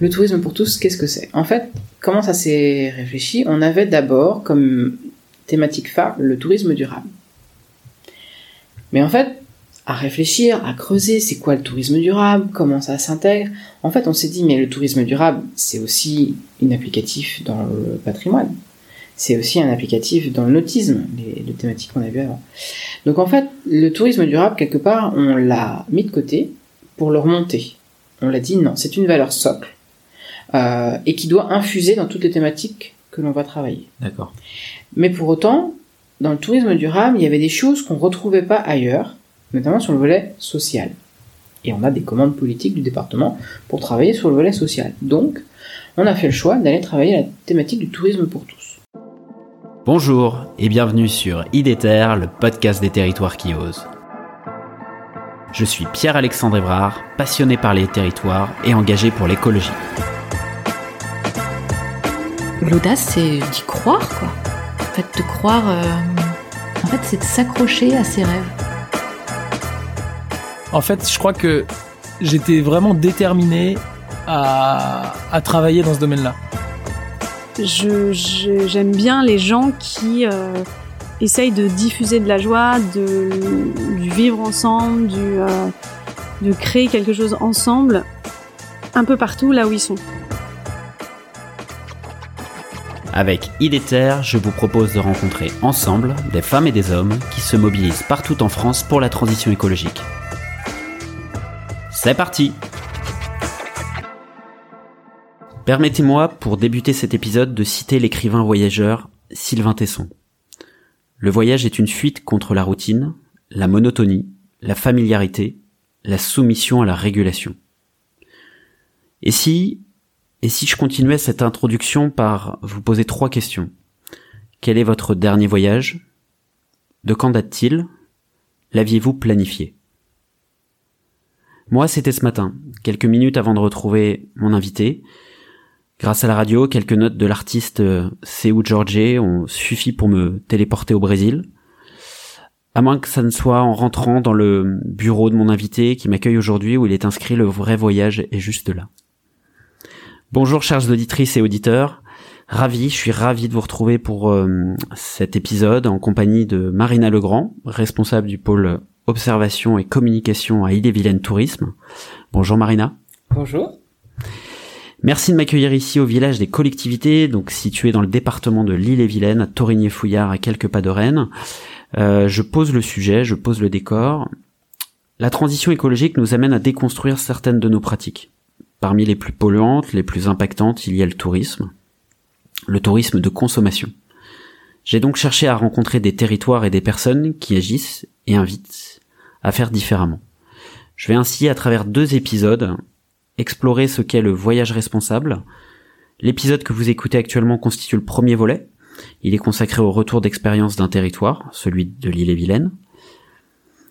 Le tourisme pour tous, qu'est-ce que c'est? En fait, comment ça s'est réfléchi? On avait d'abord comme thématique phare le tourisme durable. Mais en fait, à réfléchir, à creuser, c'est quoi le tourisme durable, comment ça s'intègre? En fait, on s'est dit, mais le tourisme durable, c'est aussi une applicatif dans le patrimoine. C'est aussi un applicatif dans le nautisme, les, les thématiques qu'on a vues avant. Donc en fait, le tourisme durable, quelque part, on l'a mis de côté pour le remonter. On l'a dit, non, c'est une valeur socle euh, et qui doit infuser dans toutes les thématiques que l'on va travailler. D'accord. Mais pour autant, dans le tourisme durable, il y avait des choses qu'on retrouvait pas ailleurs, notamment sur le volet social. Et on a des commandes politiques du département pour travailler sur le volet social. Donc, on a fait le choix d'aller travailler la thématique du tourisme pour tous. Bonjour et bienvenue sur IDETER, le podcast des territoires qui osent. Je suis Pierre-Alexandre Évrard, passionné par les territoires et engagé pour l'écologie. L'audace, c'est d'y croire, quoi. En fait, de croire. euh, En fait, c'est de s'accrocher à ses rêves. En fait, je crois que j'étais vraiment déterminé à, à travailler dans ce domaine-là. Je- je- J'aime bien les gens qui euh, essayent de diffuser de la joie, de, du vivre ensemble, du, euh, de créer quelque chose ensemble, un peu partout là où ils sont. Avec IDETER, je vous propose de rencontrer ensemble des femmes et des hommes qui se mobilisent partout en France pour la transition écologique. C'est parti Permettez-moi, pour débuter cet épisode, de citer l'écrivain voyageur Sylvain Tesson. Le voyage est une fuite contre la routine, la monotonie, la familiarité, la soumission à la régulation. Et si, et si je continuais cette introduction par vous poser trois questions Quel est votre dernier voyage? De quand date-t-il? L'aviez-vous planifié? Moi, c'était ce matin, quelques minutes avant de retrouver mon invité. Grâce à la radio, quelques notes de l'artiste Seu Jorge ont suffi pour me téléporter au Brésil. À moins que ça ne soit en rentrant dans le bureau de mon invité qui m'accueille aujourd'hui où il est inscrit le vrai voyage est juste là. Bonjour chères auditrices et auditeurs. Ravi, je suis ravi de vous retrouver pour euh, cet épisode en compagnie de Marina Legrand, responsable du pôle observation et communication à Ille-et-Vilaine Tourisme. Bonjour Marina. Bonjour. Merci de m'accueillir ici au village des collectivités, donc situé dans le département de l'Île-et-Vilaine, à Torigné-Fouillard, à quelques pas de Rennes. Euh, je pose le sujet, je pose le décor. La transition écologique nous amène à déconstruire certaines de nos pratiques. Parmi les plus polluantes, les plus impactantes, il y a le tourisme. Le tourisme de consommation. J'ai donc cherché à rencontrer des territoires et des personnes qui agissent et invitent à faire différemment. Je vais ainsi, à travers deux épisodes, explorer ce qu'est le voyage responsable. L'épisode que vous écoutez actuellement constitue le premier volet. Il est consacré au retour d'expérience d'un territoire, celui de l'île-et-Vilaine.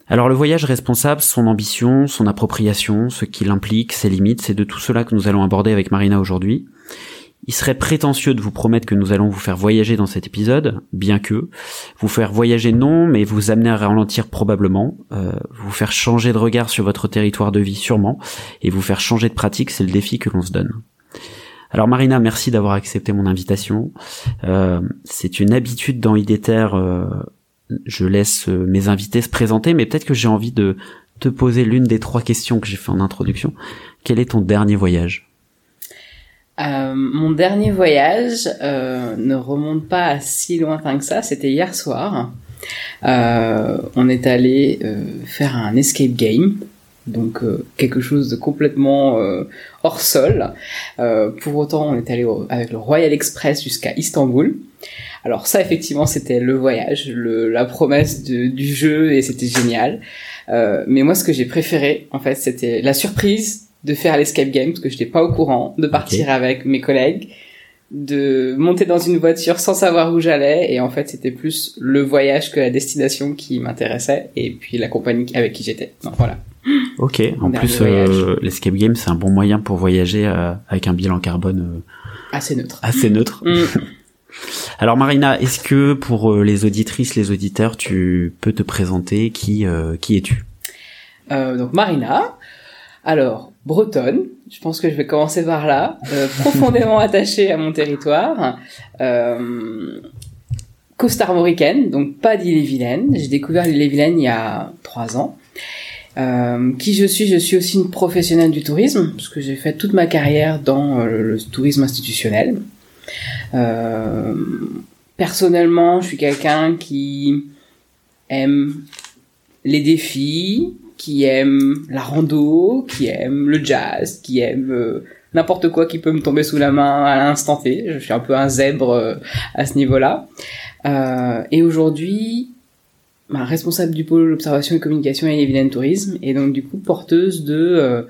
Alors le voyage responsable, son ambition, son appropriation, ce qu'il implique, ses limites, c'est de tout cela que nous allons aborder avec Marina aujourd'hui. Il serait prétentieux de vous promettre que nous allons vous faire voyager dans cet épisode, bien que vous faire voyager non, mais vous amener à ralentir probablement, euh, vous faire changer de regard sur votre territoire de vie sûrement, et vous faire changer de pratique, c'est le défi que l'on se donne. Alors Marina, merci d'avoir accepté mon invitation. Euh, c'est une habitude dans IDETER, euh, je laisse euh, mes invités se présenter, mais peut-être que j'ai envie de te poser l'une des trois questions que j'ai fait en introduction. Quel est ton dernier voyage? Euh, mon dernier voyage euh, ne remonte pas à si lointain que ça, c'était hier soir. On est allé faire un escape game, donc euh, quelque chose de complètement euh, hors sol. Euh, pour autant, on est allé au- avec le Royal Express jusqu'à Istanbul. Alors ça, effectivement, c'était le voyage, le, la promesse de- du jeu, et c'était génial. Euh, mais moi, ce que j'ai préféré, en fait, c'était la surprise de faire l'escape game, parce que je n'étais pas au courant, de partir avec mes collègues, de monter dans une voiture sans savoir où j'allais, et en fait, c'était plus le voyage que la destination qui m'intéressait, et puis la compagnie avec qui j'étais. Donc voilà. Ok, en plus euh, l'escape game c'est un bon moyen pour voyager euh, avec un bilan carbone euh, Assez neutre. assez neutre. Mm. Alors Marina, est-ce que pour euh, les auditrices, les auditeurs, tu peux te présenter qui euh, qui es-tu? Euh, donc Marina. Alors, bretonne. Je pense que je vais commencer par là. Euh, profondément attachée à mon territoire. Euh, costarmoricaine, donc pas d'île-et-Vilaine. J'ai découvert l'île-et-Vilaine il y a trois ans. Euh, qui je suis? Je suis aussi une professionnelle du tourisme, parce que j'ai fait toute ma carrière dans euh, le, tourisme institutionnel. Personnellement, je suis quelqu'un qui aime les défis, qui aime la rando, qui aime le jazz, qui aime euh, n'importe quoi qui peut me tomber sous la main à l'instant T. Je suis un peu un zèbre à ce niveau-là. et aujourd'hui, bah, responsable du pôle observation et communication et Evident Tourisme, et donc du coup porteuse de euh,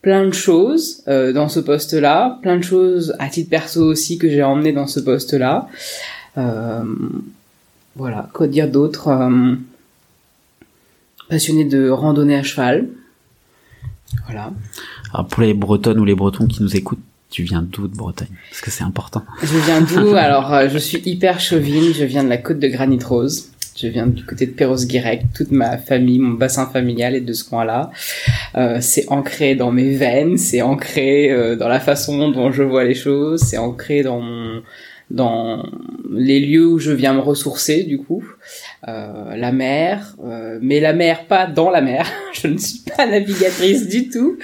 plein de choses euh, dans ce poste-là, plein de choses à titre perso aussi que j'ai emmené dans ce poste-là. Euh, voilà, quoi dire d'autre Passionné de randonnée à cheval. Voilà. Alors pour les Bretonnes ou les Bretons qui nous écoutent, tu viens d'où de Bretagne? Parce que c'est important. Je viens d'où? Alors, je suis hyper chauvine. Je viens de la côte de Granit Rose. Je viens du côté de Perros-Guirec. Toute ma famille, mon bassin familial est de ce coin-là. Euh, c'est ancré dans mes veines, c'est ancré euh, dans la façon dont je vois les choses, c'est ancré dans mon, dans les lieux où je viens me ressourcer du coup. Euh, la mer, euh, mais la mer pas dans la mer. je ne suis pas navigatrice du tout.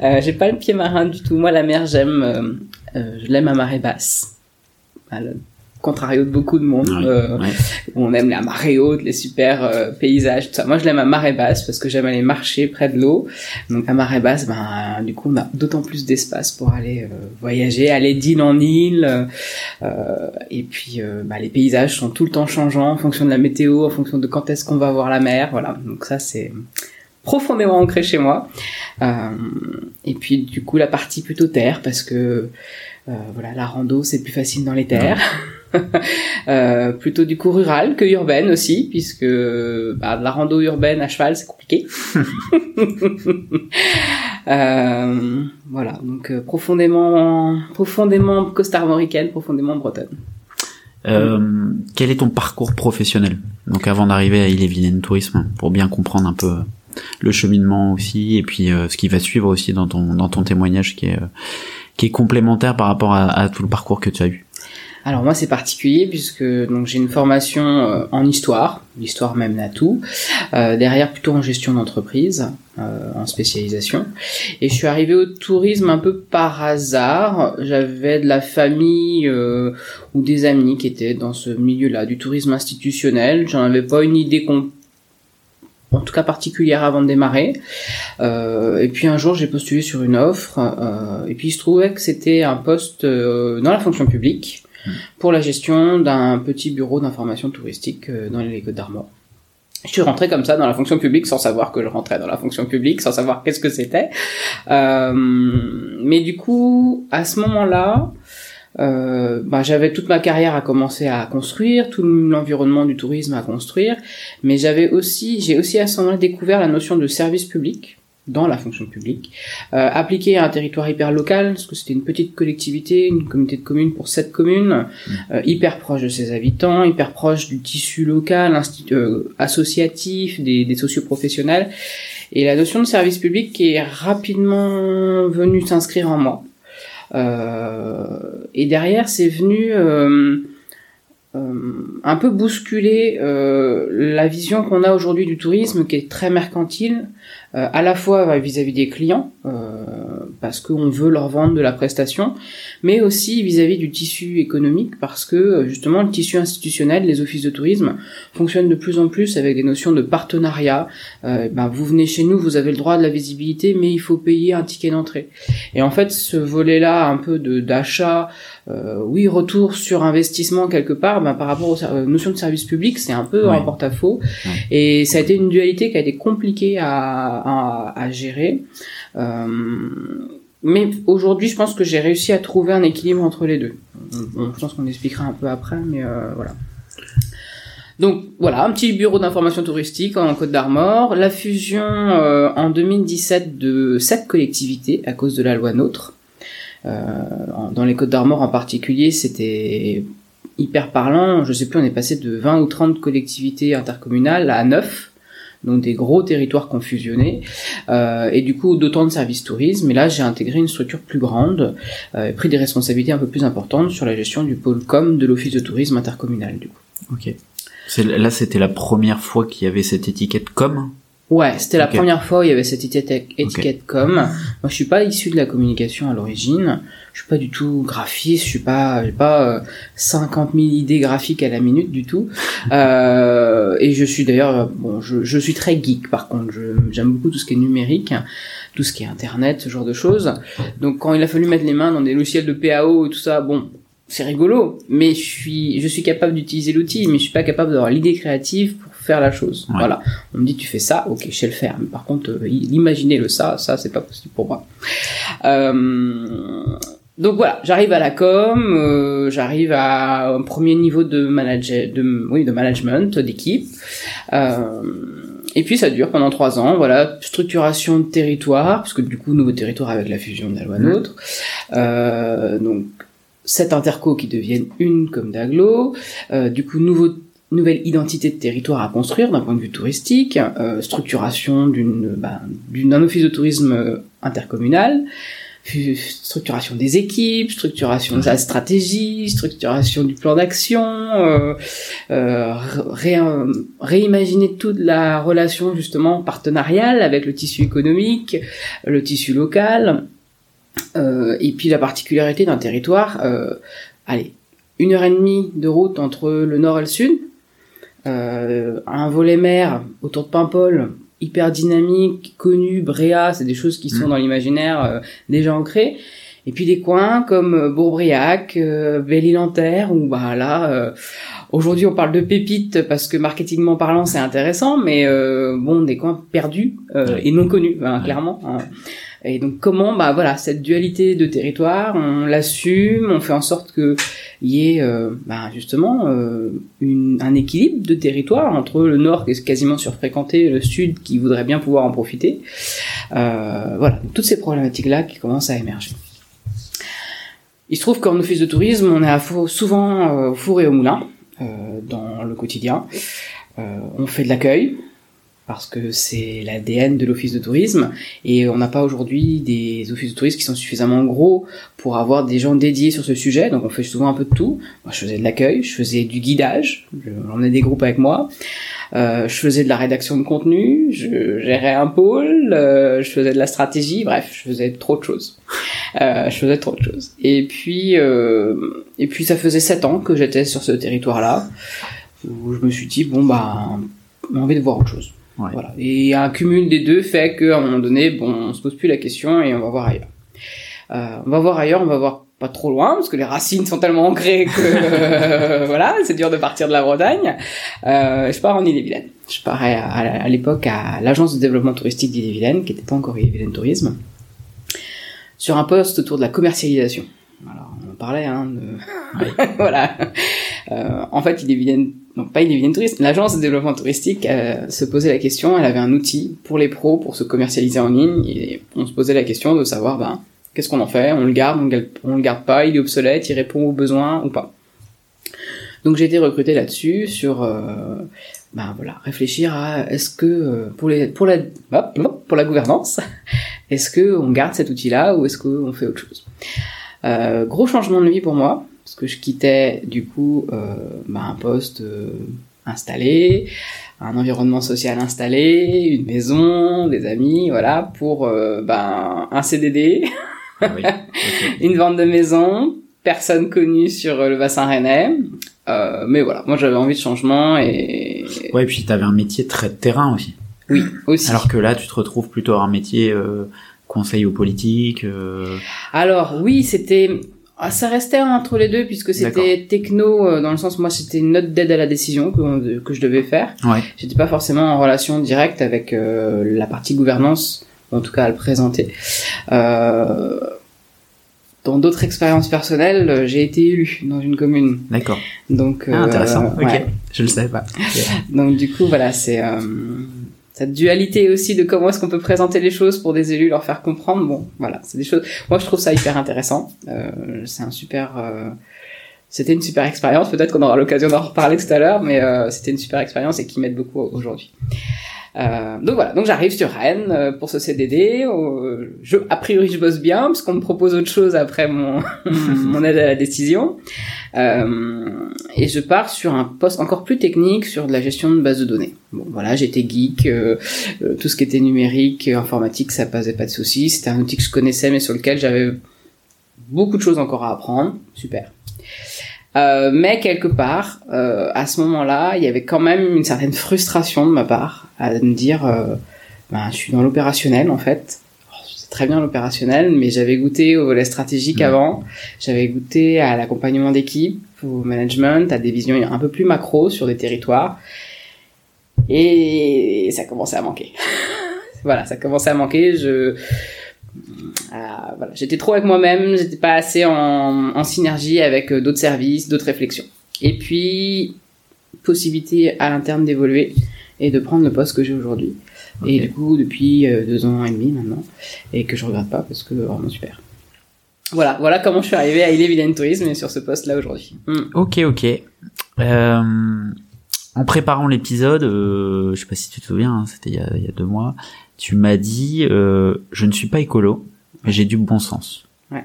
Euh, J'ai pas le pied marin du tout. Moi la mer j'aime, je l'aime à marée basse. Contrario de beaucoup de monde. Euh, on aime la marée haute, les super euh, paysages, tout ça. Moi, je l'aime à marée basse parce que j'aime aller marcher près de l'eau. Donc à marée basse, ben du coup, on a d'autant plus d'espace pour aller euh, voyager, aller d'île en île. et puis, ben, les paysages sont tout le temps changeants en fonction de la météo, en fonction de quand est-ce qu'on va voir la mer. Voilà. Donc ça, c'est profondément ancré chez moi. et puis du coup la partie plutôt terre parce que voilà la rando c'est plus facile dans les terres. Euh, plutôt du coup rural que urbaine aussi, puisque bah, de la rando urbaine à cheval c'est compliqué. euh, voilà, donc euh, profondément, profondément costarmoricaine, profondément bretonne. Euh, quel est ton parcours professionnel? Donc avant d'arriver à Ille-et-Vilaine Tourisme, pour bien comprendre un peu le cheminement aussi, et puis ce qui va suivre aussi dans ton dans ton témoignage qui est qui est complémentaire par rapport à, à tout le parcours que tu as eu. Alors moi c'est particulier puisque donc j'ai une formation euh, en histoire, l'histoire même à tout, euh, derrière plutôt en gestion d'entreprise, euh, en spécialisation, et je suis arrivé au tourisme un peu par hasard. J'avais de la famille ou des amis qui étaient dans ce milieu-là du tourisme institutionnel. J'en avais pas une idée en tout cas particulière avant de démarrer. et puis un jour j'ai postulé sur une offre et puis il se trouvait que c'était un poste dans la fonction publique pour la gestion d'un petit bureau d'information touristique euh, dans les Côtes d'Armor. Je suis rentré comme ça dans la fonction publique sans savoir que je rentrais dans la fonction publique, sans savoir qu'est-ce que c'était. Euh, mais du coup, à ce moment-là, euh, bah, j'avais toute ma carrière à commencer à construire, tout l'environnement du tourisme à construire, mais j'avais aussi, j'ai aussi à ce moment-là découvert la notion de service public dans la fonction publique, euh, appliqué à un territoire hyper local, parce que c'était une petite collectivité, une communauté de communes pour sept communes, mmh. euh, hyper proche de ses habitants, hyper proche du tissu local, euh, associatif, des, des socioprofessionnels, et la notion de service public qui est rapidement venue s'inscrire en moi. Euh, et derrière, c'est venu euh, un peu bousculer la vision qu'on a aujourd'hui du tourisme, qui est très mercantile, euh, à la fois vis-à-vis des clients, euh, parce qu'on veut leur vendre de la prestation, mais aussi vis-à-vis du tissu économique, parce que euh, justement le tissu institutionnel, les offices de tourisme, fonctionnent de plus en plus avec des notions de partenariat. ben, vous venez chez nous, vous avez le droit de la visibilité, mais il faut payer un ticket d'entrée. Et en fait, ce volet-là, un peu de d'achat, oui, retour sur investissement quelque part, ben, par rapport aux notions de service public, c'est un peu un porte-à-faux. Et ça a été une dualité qui a été compliquée à à, gérer. Euh, mais aujourd'hui, je pense que j'ai réussi à trouver un équilibre entre les deux. je pense qu'on expliquera un peu après, mais euh, voilà. Donc voilà, un petit bureau d'information touristique en Côte d'Armor, la fusion euh, en 2017 de sept collectivités à cause de la loi NOTRe. Dans les Côtes d'Armor en particulier, c'était hyper parlant. Je sais plus, on est passé de 20 ou 30 collectivités intercommunales à 9. donc des gros territoires confusionnés, euh, et du coup d'autant de services tourisme. Et là, j'ai intégré une structure plus grande, euh, pris des responsabilités un peu plus importantes sur la gestion du pôle com de l'office de tourisme intercommunal. Ok. Là, c'était la première fois qu'il y avait cette étiquette com? Ouais, c'était la première fois où il y avait cette étiquette, étiquette com. Moi, je suis pas issu de la communication à l'origine. Je suis pas du tout graphiste. Je suis pas, j'ai pas euh, 50 000 idées graphiques à la minute du tout. Euh, et je suis d'ailleurs, euh, bon, je, je suis très geek. Par contre, Je- j'aime beaucoup tout ce qui est numérique, tout ce qui est internet, ce genre de choses. Donc, quand il a fallu mettre les mains dans des logiciels de PAO et tout ça, bon. C'est rigolo, mais je suis, je suis capable d'utiliser l'outil, mais je suis pas capable d'avoir l'idée créative pour faire la chose. Ouais. Voilà. On me dit tu fais ça, ok, je sais le faire. Mais par contre, euh, imaginer le ça, ça c'est pas possible pour moi. Euh, donc voilà, j'arrive à la com, euh, j'arrive à un premier niveau de manager, de oui, de management d'équipe. Euh, et puis ça dure pendant trois ans, voilà, structuration de territoire, parce que du coup nouveau territoire avec la fusion de la loi. NOTRe. Donc sept intercos qui deviennent une comme d'aglo, euh, du coup nouveau nouvelle identité de territoire à construire d'un point de vue touristique, euh, structuration d'une bah, d'une- d'un office de tourisme euh, intercommunal, structuration des équipes, structuration de la stratégie, structuration du plan d'action, euh, euh, ré- réimaginer toute la relation justement partenariale avec le tissu économique, le tissu local, et puis la particularité d'un territoire, allez, une heure et demie de route entre le nord et le sud, euh, un volet mer autour de Paimpol, hyper dynamique, connu, Bréa, c'est des choses qui sont Mm. dans l'imaginaire euh, déjà ancrées. Et puis des coins comme euh, Bourbriac, euh, Belle-Île-en-Terre, où bah là, euh, aujourd'hui on parle de pépites parce que marketingment parlant c'est intéressant, mais euh, bon des coins perdus euh, et non connus, hein, clairement. hein. Et donc comment bah voilà cette dualité de territoire, on l'assume, on fait en sorte que il y ait euh, bah, justement euh, une, un équilibre de territoire entre le nord qui est quasiment surfréquenté et le sud qui voudrait bien pouvoir en profiter. Euh, voilà toutes ces problématiques là qui commencent à émerger. Il se trouve qu'en office de tourisme, on est souvent euh, au four et au moulin euh, dans le quotidien. Euh, on fait de l'accueil parce que c'est l'ADN de l'office de tourisme et on n'a pas aujourd'hui des offices de tourisme qui sont suffisamment gros pour avoir des gens dédiés sur ce sujet. Donc on fait souvent un peu de tout. Moi, je faisais de l'accueil, je faisais du guidage, je- j'emmenais des groupes avec moi. Euh, je faisais de la rédaction de contenu, je gérais un pôle, euh, je faisais de la stratégie, bref, je faisais trop de choses. Euh, je faisais trop de choses. Et puis, et puis ça faisait sept ans que j'étais sur ce territoire-là, où je me suis dit bon bah, j'ai envie de voir autre chose. Ouais. Voilà. Et un cumul des deux fait qu'à un moment donné, bon, on se pose plus la question et on va voir ailleurs. Euh, on va voir ailleurs, on va voir pas trop loin parce que les racines sont tellement ancrées que euh, voilà, c'est dur de partir de la Bretagne. Euh, je pars en Ille-et-Vilaine. Je pars à, à- à l'époque à l'agence de développement touristique d'Ille-et-Vilaine, qui n'était pas encore Ille-et-Vilaine Tourisme, sur un poste autour de la commercialisation. Alors, on en parlait, hein, de... voilà. Euh, en fait, Ille-et-Vilaine, non pas Ille-et-Vilaine Tourisme, l'agence de développement touristique euh, se posait la question, elle avait un outil pour les pros pour se commercialiser en ligne, et on se posait la question de savoir, ben, qu'est-ce qu'on en fait? On le garde, on on le garde pas, il est obsolète, il répond aux besoins ou pas. Donc j'ai été recruté là-dessus sur euh, ben voilà réfléchir à est-ce que euh, pour les pour la pour la gouvernance est-ce que on garde cet outil-là ou est-ce qu'on fait autre chose? Euh, gros changement de vie pour moi parce que je quittais du coup euh, ben, un poste euh, installé un environnement social installé une maison des amis voilà pour euh, ben un CDD Ah oui. une vente de maison, personne connue sur euh, le bassin rennais. Euh, mais voilà, moi j'avais envie de changement et Ouais, et puis t'avais un métier très de terrain aussi. oui aussi. Alors que là, tu te retrouves plutôt à un métier euh, conseil aux politiques. euh, Alors oui, c'était ah, ça restait entre les deux puisque c'était techno euh, dans le sens moi c'était une note d'aide à la décision que, que je devais faire. Ouais. J'étais pas forcément en relation directe avec euh, la partie gouvernance, en tout cas à le présenter. Euh, dans d'autres expériences personnelles, euh, j'ai été élu dans une commune. D'accord. Donc Ah, euh, intéressant. Ok. ouais. Je le savais pas. Donc du coup, voilà, c'est euh, cette dualité aussi de comment est-ce qu'on peut présenter les choses pour des élus, leur faire comprendre. Bon, voilà, c'est des choses. Moi, je trouve ça hyper intéressant. Euh, c'est un super. euh, C'était une super expérience. Peut-être qu'on aura l'occasion d'en reparler tout à l'heure, mais euh, c'était une super expérience et qui m'aide beaucoup aujourd'hui. Euh, donc voilà, donc j'arrive sur Rennes euh, pour ce CDD. Euh, a priori, je bosse bien parce qu'on me propose autre chose après mon aide à la décision. Et je pars sur un poste encore plus technique sur de la gestion de base de données. Bon voilà, j'étais geek, tout ce qui était numérique, informatique, ça passait pas de soucis. C'était un outil que je connaissais mais sur lequel j'avais beaucoup de choses encore à apprendre. Super. Euh, mais quelque part, euh, à ce moment-là, il y avait quand même une certaine frustration de ma part à me dire, euh, ben, je suis dans l'opérationnel en fait. C'est très bien l'opérationnel, mais j'avais goûté au volet stratégique avant. J'avais goûté à l'accompagnement d'équipe, au management, à des visions un peu plus macro sur des territoires. Et ça commençait à manquer. voilà, ça commençait à manquer. Je voilà, j'étais trop avec moi-même, j'étais pas assez en, en synergie avec euh, d'autres services, d'autres réflexions. Et puis possibilité à l'interne d'évoluer et de prendre le poste que j'ai aujourd'hui. Et du coup, depuis euh, deux ans et demi maintenant, et que je regrette pas parce que vraiment super. Voilà, voilà comment je suis arrivé à Vilaine Tourisme et sur ce poste-là aujourd'hui. Mm. Ok, ok. Euh, en préparant l'épisode, euh, je sais pas si tu te souviens, hein, c'était il, y a- il y a deux mois, tu m'as dit euh, je ne suis pas écolo, mais j'ai du bon sens. Ouais.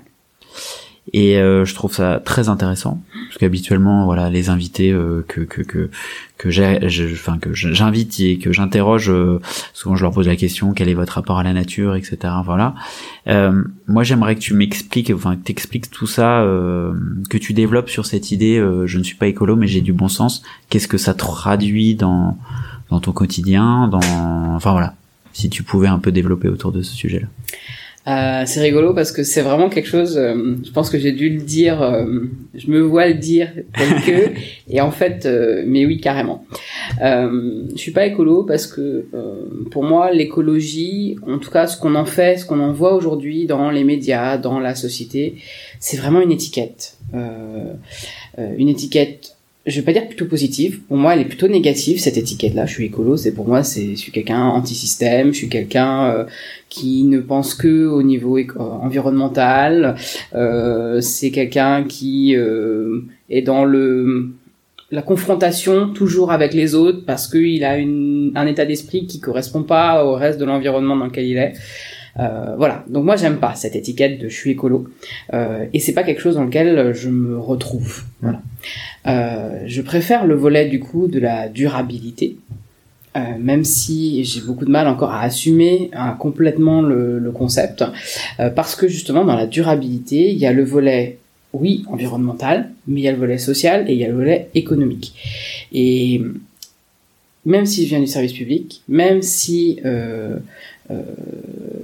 Et euh, je trouve ça très intéressant parce qu'habituellement, voilà, les invités euh, que que que enfin que j'invite et que j'interroge, euh, souvent je leur pose la question quel est votre rapport à la nature, etc. Voilà. Euh, moi, j'aimerais que tu m'expliques, enfin que t'expliques tout ça, euh, que tu développes sur cette idée. euh, je ne suis pas écolo, mais j'ai du bon sens. Qu'est-ce que ça traduit dans dans ton quotidien, dans, enfin voilà. Si tu pouvais un peu développer autour de ce sujet-là. Euh, c'est rigolo parce que c'est vraiment quelque chose. euh, je pense que j'ai dû le dire. euh, je me vois le dire tel que. et en fait, euh, mais oui, carrément. Euh, je suis pas écolo parce que euh, pour moi, l'écologie, en tout cas, ce qu'on en fait, ce qu'on en voit aujourd'hui dans les médias, dans la société, c'est vraiment une étiquette. Une étiquette. Je vais pas dire plutôt positive. Pour moi, elle est plutôt négative cette étiquette-là. Je suis écolo. C'est pour moi, c'est je suis quelqu'un anti-système. Je suis quelqu'un euh, qui ne pense que au niveau éco- environnemental. Euh, c'est quelqu'un qui euh, est dans le la confrontation toujours avec les autres parce qu'il a une, un état d'esprit qui correspond pas au reste de l'environnement dans lequel il est. Euh, voilà. Donc moi j'aime pas cette étiquette de je suis écolo euh, et c'est pas quelque chose dans lequel je me retrouve. Voilà. Euh, je préfère le volet du coup de la durabilité euh, même si j'ai beaucoup de mal encore à assumer hein, complètement le, le concept, euh, parce que justement dans la durabilité, il y a le volet, oui, environnemental, mais il y a le volet social et il y a le volet économique. Et même si je viens du service public, même si euh,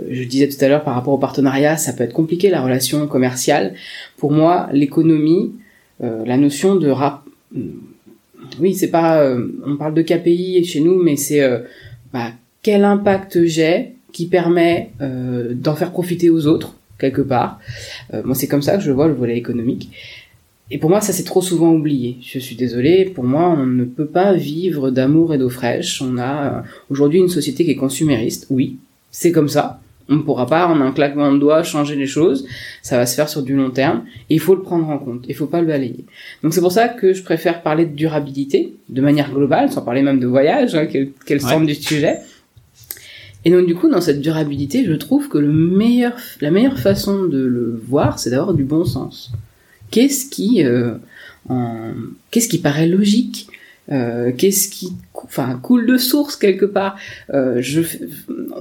je disais tout à l'heure par rapport au partenariat, ça peut être compliqué la relation commerciale. Pour moi, l'économie, euh, la notion de rap oui, c'est pas, euh, on parle de KPI chez nous, mais c'est euh, bah, quel impact j'ai qui permet euh, d'en faire profiter aux autres quelque part. Euh, moi, c'est comme ça que je vois le volet économique. Et pour moi, ça c'est trop souvent oublié. Je suis désolée. Pour moi, on ne peut pas vivre d'amour et d'eau fraîche. On a euh, aujourd'hui une société qui est consumériste. Oui, c'est comme ça. On ne pourra pas, en un claquement de doigts, changer les choses. Ça va se faire sur du long terme. Et il faut le prendre en compte. Il faut pas le balayer. Donc c'est pour ça que je préfère parler de durabilité de manière globale, sans parler même de voyage, hein, qui est qui est le centre du sujet. Et donc du coup, dans cette durabilité, je trouve que le meilleur, la meilleure façon de le voir, c'est d'avoir du bon sens. Qu'est-ce qui, euh, en- qu'est-ce qui paraît logique euh, Qu'est-ce qui, enfin, coule de source quelque part? Euh, Je,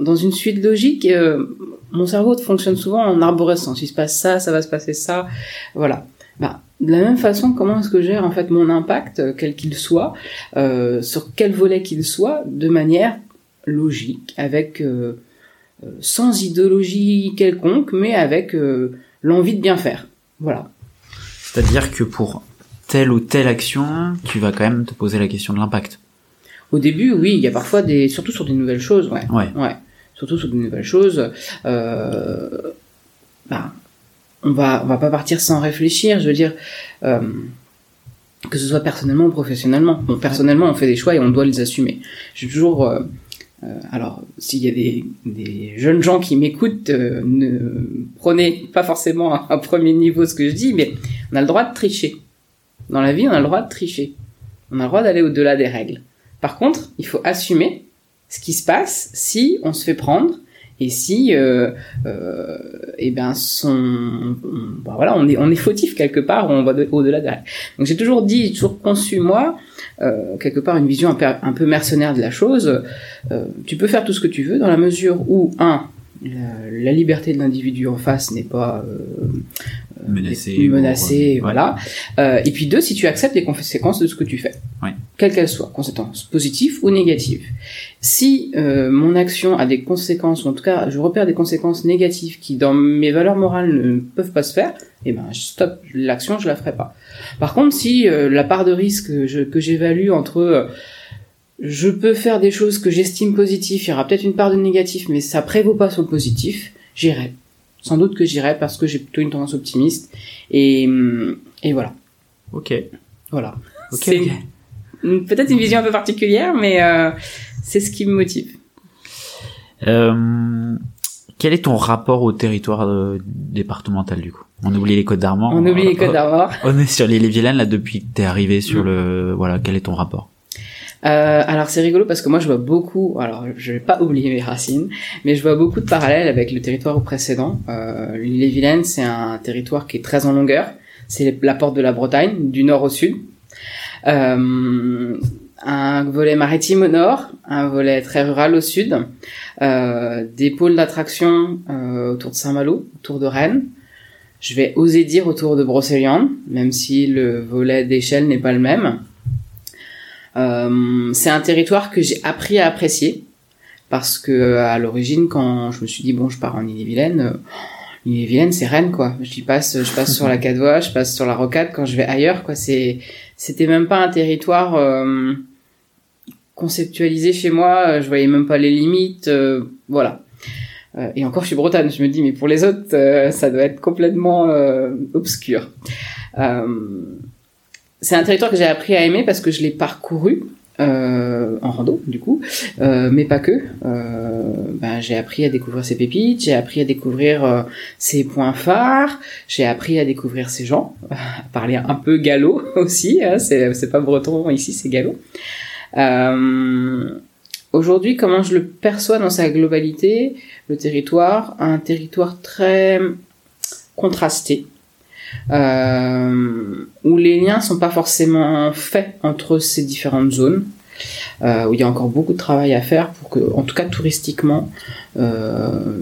dans une suite logique, euh, mon cerveau fonctionne souvent en arborescence. Il se passe ça, ça va se passer ça, voilà. Bah, de la même façon, comment est-ce que je gère en fait mon impact, quel qu'il soit, sur quel volet qu'il soit, de manière logique, avec sans idéologie quelconque, mais avec l'envie de bien faire. Voilà. C'est-à-dire que pour telle ou telle action, tu vas quand même te poser la question de l'impact. Au début, oui, il y a parfois des, surtout sur des nouvelles choses, ouais. Ouais. Ouais. Surtout sur des nouvelles choses. Euh, bah, on va, on va pas partir sans réfléchir. Je veux dire, euh, que ce soit personnellement ou professionnellement. Bon, personnellement, on fait des choix et on doit les assumer. J'ai toujours, euh, euh, alors, s'il y a des, des jeunes gens qui m'écoutent, euh, ne prenez pas forcément à un premier niveau ce que je dis, mais on a le droit de tricher. Dans la vie, on a le droit de tricher. On a le droit d'aller au-delà des règles. Par contre, il faut assumer ce qui se passe si on se fait prendre et si euh, euh, eh ben son bah voilà on est on est fautif quelque part on va au-delà de la donc j'ai toujours dit toujours conçu moi euh, quelque part une vision un peu, mercenaire de la chose euh, tu peux faire tout ce que tu veux dans la mesure où un la, la liberté de l'individu en face n'est pas menacée ou- voilà Euh, et puis deux si tu acceptes les conséquences de ce que tu fais Ouais. quelles qu'elles soient conséquences positives ou négatives si euh, mon action a des conséquences, ou en tout cas je repère des conséquences négatives qui dans mes valeurs morales ne peuvent pas se faire, eh ben je stop l'action, je la ferai pas. Par contre, si euh, la part de risque que j'évalue entre euh, je peux faire des choses que j'estime positives, il y aura peut-être une part de négatif, mais ça prévaut pas sur le positif, j'irai. Sans doute que j'irai parce que j'ai plutôt une tendance optimiste et et voilà, Ok. voilà. C'est peut-être une vision un peu particulière, mais euh, c'est ce qui me motive. Euh, quel est ton rapport au territoire euh, départemental du coup? On oublie les Côtes d'Armor. On oublie les codes d'Armor. On est sur l'île et Vilaine là depuis que t'es arrivé sur Mm. le. Voilà, quel est ton rapport? Euh, alors c'est rigolo parce que moi je vois beaucoup, alors je vais pas oublier mes racines, mais je vois beaucoup de parallèles avec le territoire précédent. Euh, L'île-et-Vilaine c'est un territoire qui est très en longueur, c'est la porte de la Bretagne, du nord au sud. Euh, un volet maritime au nord, un volet très rural au sud, euh, des pôles d'attraction euh, autour de Saint-Malo, autour de Rennes. Je vais oser dire autour de Brocéliande, même si le volet d'échelle n'est pas le même. Euh, c'est un territoire que j'ai appris à apprécier parce que à l'origine, quand je me suis dit bon, je pars en Ille-et-Vilaine, euh, Ille-et-Vilaine, c'est Rennes quoi. J'y passe, je passe sur la Cadoie, je passe sur la Rocade quand je vais ailleurs quoi. C'est, c'était même pas un territoire euh, conceptualisé chez moi. euh, Je voyais même pas les limites, euh, voilà. Euh, et encore, je suis bretonne. Je me dis mais pour les autres, euh, ça doit être complètement euh, obscur. Euh, c'est un territoire que j'ai appris à aimer parce que je l'ai parcouru euh, en rando du coup, euh, mais pas que. Euh, ben, j'ai appris à découvrir ses pépites, j'ai appris à découvrir euh, ses points phares, j'ai appris à découvrir ses gens, à parler un peu gallo aussi. Hein, c'est pas breton ici, c'est gallo. Euh, Aujourd'hui, comment je le perçois dans sa globalité, le territoire, un territoire très contrasté, où les liens sont pas forcément faits entre ces différentes zones, euh, où il y a encore beaucoup de travail à faire pour que, en tout cas touristiquement, euh,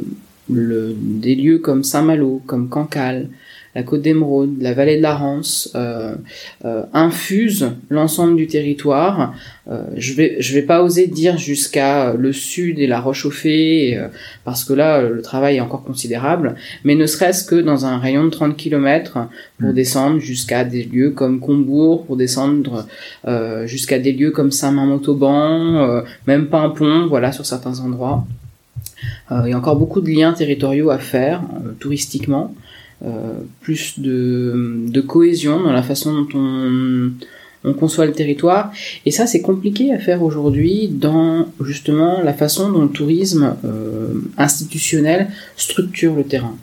le, des lieux comme Saint-Malo, comme Cancale, la Côte d'Émeraude, la vallée de la Rance, euh, euh, infusent l'ensemble du territoire. Euh, je vais, je vais pas oser dire jusqu'à le sud et la Roche-au-Fée, euh, parce que là, le travail est encore considérable, mais ne serait-ce que dans un rayon de 30 km pour Mm. descendre jusqu'à des lieux comme Combourg, pour descendre euh, jusqu'à des lieux comme Saint-Main-Montauban, euh, même Pimpon, voilà, sur certains endroits. Euh, il y a encore beaucoup de liens territoriaux à faire, euh, touristiquement, euh, plus de, de cohésion dans la façon dont on, on conçoit le territoire. Et ça, c'est compliqué à faire aujourd'hui dans justement la façon dont le tourisme euh, institutionnel structure le terrain.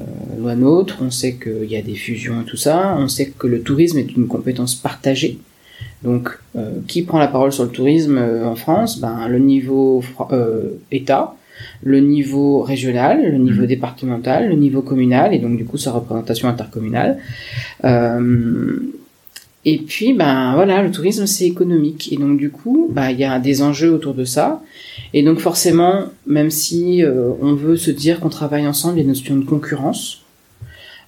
Euh, loi nôtre, on sait qu'il y a des fusions et tout ça, on sait que le tourisme est une compétence partagée. Donc, euh, qui prend la parole sur le tourisme euh, en France? Ben, Le niveau euh, État, le niveau régional, le niveau Mhm. départemental, le niveau communal, et donc du coup sa représentation intercommunale. Euh, et puis, ben voilà, le tourisme c'est économique, et donc du coup, ben, il y a des enjeux autour de ça. Et donc forcément, même si euh, on veut se dire qu'on travaille ensemble, il y a une notion de concurrence.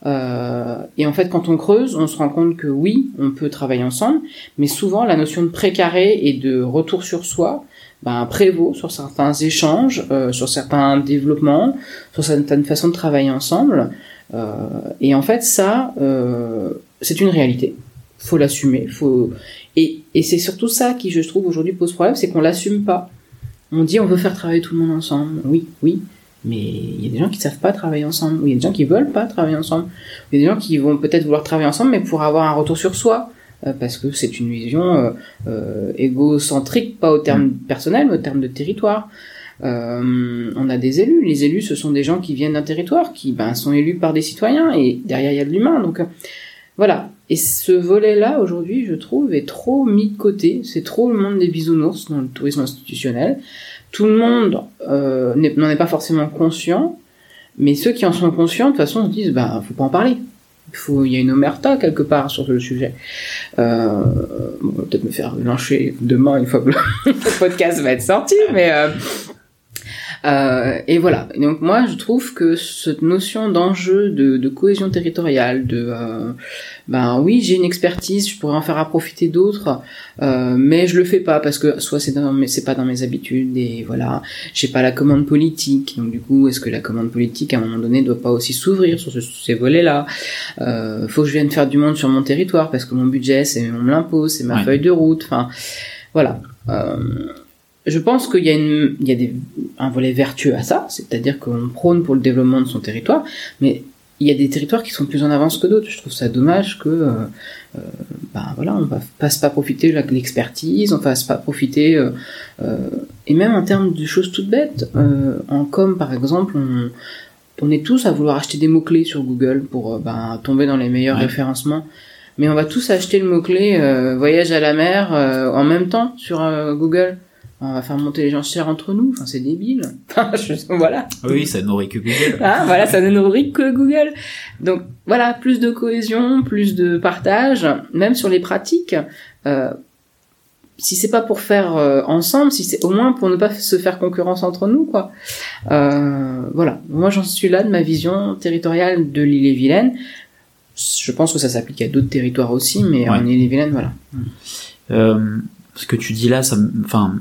Euh, et en fait, quand on creuse, on se rend compte que oui, on peut travailler ensemble, mais souvent la notion de précaré et de retour sur soi ben, prévaut sur certains échanges, euh, sur certains développements, sur certaines façons de travailler ensemble. Euh, et en fait, ça, euh, c'est une réalité. Faut l'assumer. Faut et, et c'est surtout ça qui, je trouve, aujourd'hui pose problème, c'est qu'on l'assume pas. On dit on veut faire travailler tout le monde ensemble. Oui, oui. Mais il y a des gens qui savent pas travailler ensemble, il y a des gens qui veulent pas travailler ensemble, il y a des gens qui vont peut-être vouloir travailler ensemble, mais pour avoir un retour sur soi, parce que c'est une vision euh, euh, égocentrique, pas au terme personnel, mais au terme de territoire. Euh, on a des élus, les élus ce sont des gens qui viennent d'un territoire, qui ben, sont élus par des citoyens, et derrière il y a de l'humain. Donc euh, voilà. Et ce volet-là, aujourd'hui, je trouve, est trop mis de côté. C'est trop le monde des bisounours dans le tourisme institutionnel. Tout le monde euh, n'en est pas forcément conscient, mais ceux qui en sont conscients, de toute façon, se disent, bah, faut pas en parler. Il faut, il y a une omerta quelque part sur le sujet. Euh, on va peut-être me faire lyncher demain une fois que le podcast va être sorti, mais euh, et voilà. Donc moi, je trouve que cette notion d'enjeu de, de, cohésion territoriale, de euh, ben oui, j'ai une expertise, je pourrais en faire à profiter d'autres, euh, mais je le fais pas parce que soit c'est dans c'est pas dans mes habitudes et voilà, j'ai pas la commande politique. Donc du coup, est-ce que la commande politique à un moment donné doit pas aussi s'ouvrir sur, ces volets-là? Euh, Faut que je vienne faire du monde sur mon territoire parce que mon budget, c'est on me l'impose, c'est ma feuille de route. Enfin, voilà. Euh, je pense qu'il y a, une, il y a des, un volet vertueux à ça, c'est-à-dire qu'on prône pour le développement de son territoire, mais il y a des territoires qui sont plus en avance que d'autres. Je trouve ça dommage que, euh, euh, ben voilà, on ne fasse pas profiter de l'expertise, on fasse pas profiter, euh, euh, et même en termes de choses toutes bêtes, euh, en com par exemple, on, on est tous à vouloir acheter des mots clés sur Google pour ben, tomber dans les meilleurs référencements. Mais on va tous acheter le mot-clé euh, voyage à la mer euh, en même temps sur euh, Google on va faire monter les gens chers entre nous. Enfin, c'est débile. voilà. Oui, ça nourrit que Google. Ah, voilà, ça ne nourrit que Google. Donc, voilà, plus de cohésion, plus de partage, même sur les pratiques. Euh, si c'est pas pour faire euh, ensemble, si c'est au moins pour ne pas se faire concurrence entre nous, quoi. Euh, voilà. Moi, j'en suis là de ma vision territoriale de l'île-et-Vilaine. Je pense que ça s'applique à d'autres territoires aussi, mais en île-et-Vilaine, voilà. Euh, ce que tu dis là, ça, enfin,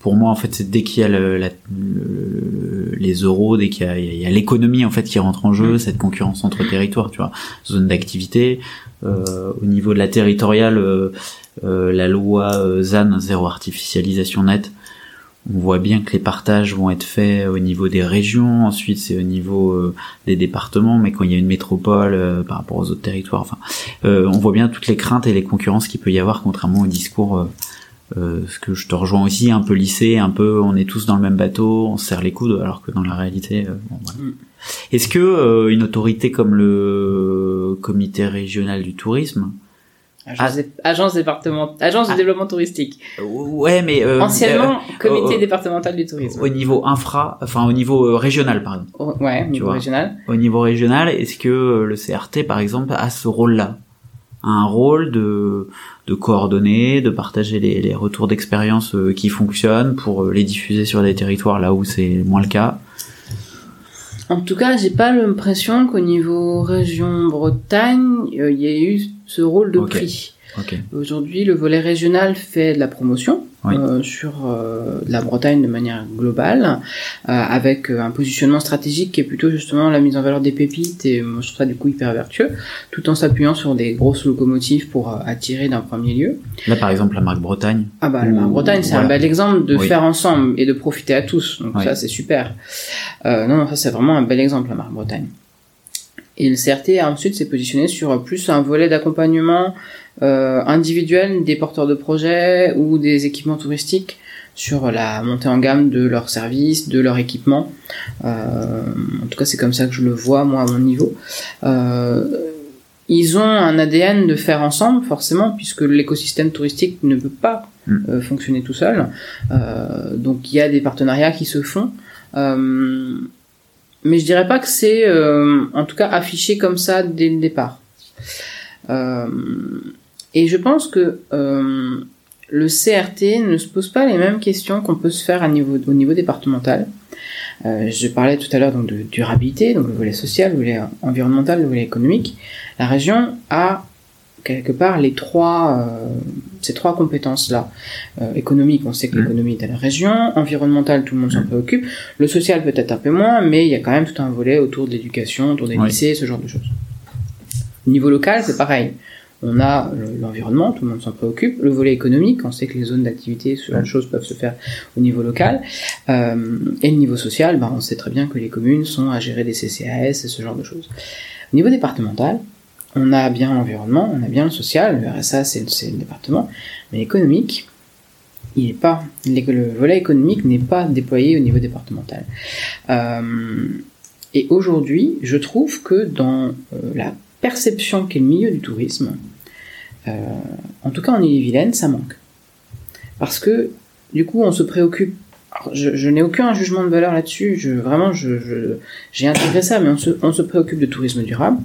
pour moi en fait c'est dès qu'il y a le, la, le, les euros dès qu'il y a, l'économie en fait qui rentre en jeu mm. cette concurrence entre territoires tu vois zone d'activité euh, au niveau de la territoriale euh, euh, la loi euh, ZAN zéro artificialisation nette on voit bien que les partages vont être faits au niveau des régions, ensuite c'est au niveau euh, des départements, mais quand il y a une métropole euh, par rapport aux autres territoires, enfin, on voit bien toutes les craintes et les concurrences qu'il peut y avoir, contrairement au discours euh, ce que je te rejoins aussi, un peu lycée, un peu on est tous dans le même bateau, on serre les coudes, alors que dans la réalité, euh, bon, voilà. Mm. Est-ce que euh, une autorité comme le comité régional du tourisme, Agence, agence départementale, agence de ah. développement touristique. Ouais, mais anciennement comité départemental du tourisme. Au niveau infra, enfin au niveau régional, par exemple. ouais, au niveau régional. Au niveau régional, est-ce que le CRT, par exemple, a ce rôle-là, un rôle de de coordonner, de partager les, les retours d'expérience euh, qui fonctionnent pour euh, les diffuser sur des territoires là où c'est moins le cas. En tout cas, j'ai pas l'impression qu'au niveau région Bretagne, euh, il y ait eu ce rôle de prix. Aujourd'hui, le volet régional fait de la promotion euh, sur euh, la Bretagne de manière globale, euh, avec un positionnement stratégique qui est plutôt justement la mise en valeur des pépites, et moi je trouve ça du coup hyper vertueux, tout en s'appuyant sur des grosses locomotives pour attirer d'un premier lieu. Là par exemple la marque Bretagne. Ah bah la marque Bretagne c'est un bel exemple de faire ensemble et de profiter à tous, donc ça c'est super. non, non, ça c'est vraiment un bel exemple la marque Bretagne. Et le CRT ensuite s'est positionné sur plus un volet d'accompagnement euh, individuel des porteurs de projets ou des équipements touristiques sur la montée en gamme de leurs services, de leur équipement. Euh, en tout cas, c'est comme ça que je le vois moi à mon niveau. Euh, ils ont un ADN de faire ensemble, forcément, puisque l'écosystème touristique ne peut pas mm. euh, fonctionner tout seul. Euh, donc il y a des partenariats qui se font. Euh, mais je dirais pas que c'est, en tout cas, affiché comme ça dès le départ. Euh, et je pense que euh, le CRT ne se pose pas les mêmes questions qu'on peut se faire niveau, au niveau départemental. Euh, je parlais tout à l'heure donc de durabilité, donc le volet social, le volet environnemental, le volet économique. La région a quelque part les trois euh, ces trois compétences là euh, économique on sait que mmh. l'économie est à la région environnemental tout le monde s'en mmh. préoccupe le social peut-être un peu moins mais il y a quand même tout un volet autour de l'éducation autour des lycées ce genre de choses au niveau local c'est pareil on a l'environnement, tout le monde s'en préoccupe, le volet économique, on sait que les zones d'activité, ce genre de choses peuvent se faire au niveau local, euh, et le niveau social, ben, on sait très bien que les communes sont à gérer des CCAS et ce genre de choses. Au niveau départemental, on a bien l'environnement, on a bien le social, le RSA c'est le département, mais l'économique, il est pas, le volet économique n'est pas déployé au niveau départemental. Euh, et aujourd'hui, je trouve que dans euh, la perception qu'est le milieu du tourisme, euh, en tout cas en Ille-et-Vilaine, ça manque. Parce que, du coup, on se préoccupe. je, n'ai aucun jugement de valeur là-dessus. Vraiment, j'ai intégré ça, mais on se préoccupe de tourisme durable.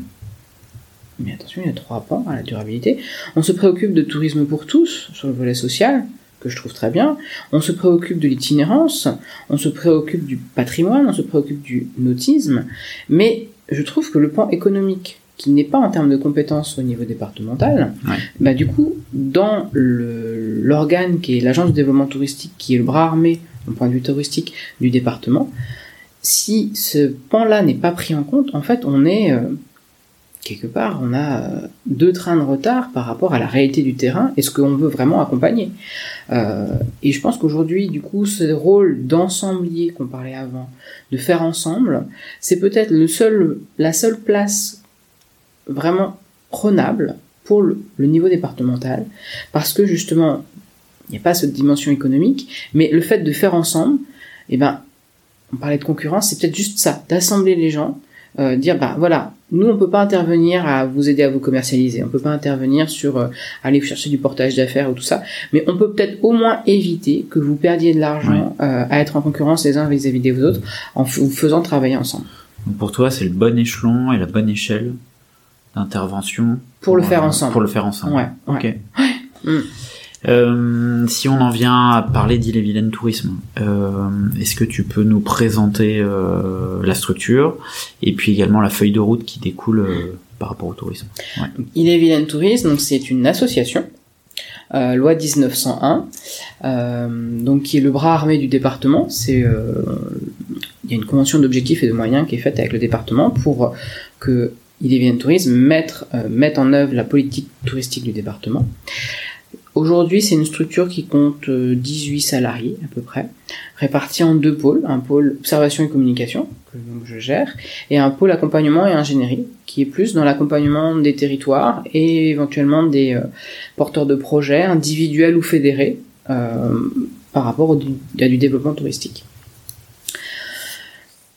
Mais attention, il y a trois pans à la durabilité. On se préoccupe de tourisme pour tous sur le volet social, que je trouve très bien. On se préoccupe de l'itinérance. On se préoccupe du patrimoine. On se préoccupe du nautisme. Mais je trouve que le pan économique, qui n'est pas en termes de compétences au niveau départemental, Ouais. bah du coup, dans l'organe qui est l'agence de développement touristique, qui est le bras armé, au point de vue touristique, du département, si ce pan-là n'est pas pris en compte, en fait, on est euh, quelque part, on a euh, deux trains de retard par rapport à la réalité du terrain et ce qu'on veut vraiment accompagner. Euh, et je pense qu'aujourd'hui, du coup, ce rôle d'ensemblier qu'on parlait avant, de faire ensemble, c'est peut-être le seul, la seule place vraiment prenable pour le, niveau départemental, parce que justement, il n'y a pas cette dimension économique, mais le fait de faire ensemble, eh ben, on parlait de concurrence, c'est peut-être juste ça, d'assembler les gens, euh, dire bah voilà, nous on peut pas intervenir à vous aider à vous commercialiser, on peut pas intervenir sur euh, aller chercher du portage d'affaires ou tout ça, mais on peut peut-être au moins éviter que vous perdiez de l'argent euh, à être en concurrence les uns vis-à-vis des autres en vous faisant travailler ensemble. Donc pour toi, c'est le bon échelon et la bonne échelle d'intervention Pour le faire euh, ensemble. Pour le faire ensemble. Ouais, ouais. Ok. Euh, si on en vient à parler d'Ille-et-Vilaine Tourisme, euh, est-ce que tu peux nous présenter euh, la structure et puis également la feuille de route qui découle euh, par rapport au tourisme? Il est Vilaine Tourisme, c'est une association, euh, loi 1901, euh, donc qui est le bras armé du département. C'est il y a une convention d'objectifs et de moyens qui est faite avec le département pour que Il est Vilaine Tourisme mette, mette en œuvre la politique touristique du département. Aujourd'hui, c'est une structure qui compte euh, 18 salariés à peu près, répartis en deux pôles, un pôle observation et communication que je gère et un pôle accompagnement et ingénierie, qui est plus dans l'accompagnement des territoires et éventuellement des euh, porteurs de projets, individuels ou fédérés, euh, par rapport au, à du développement touristique.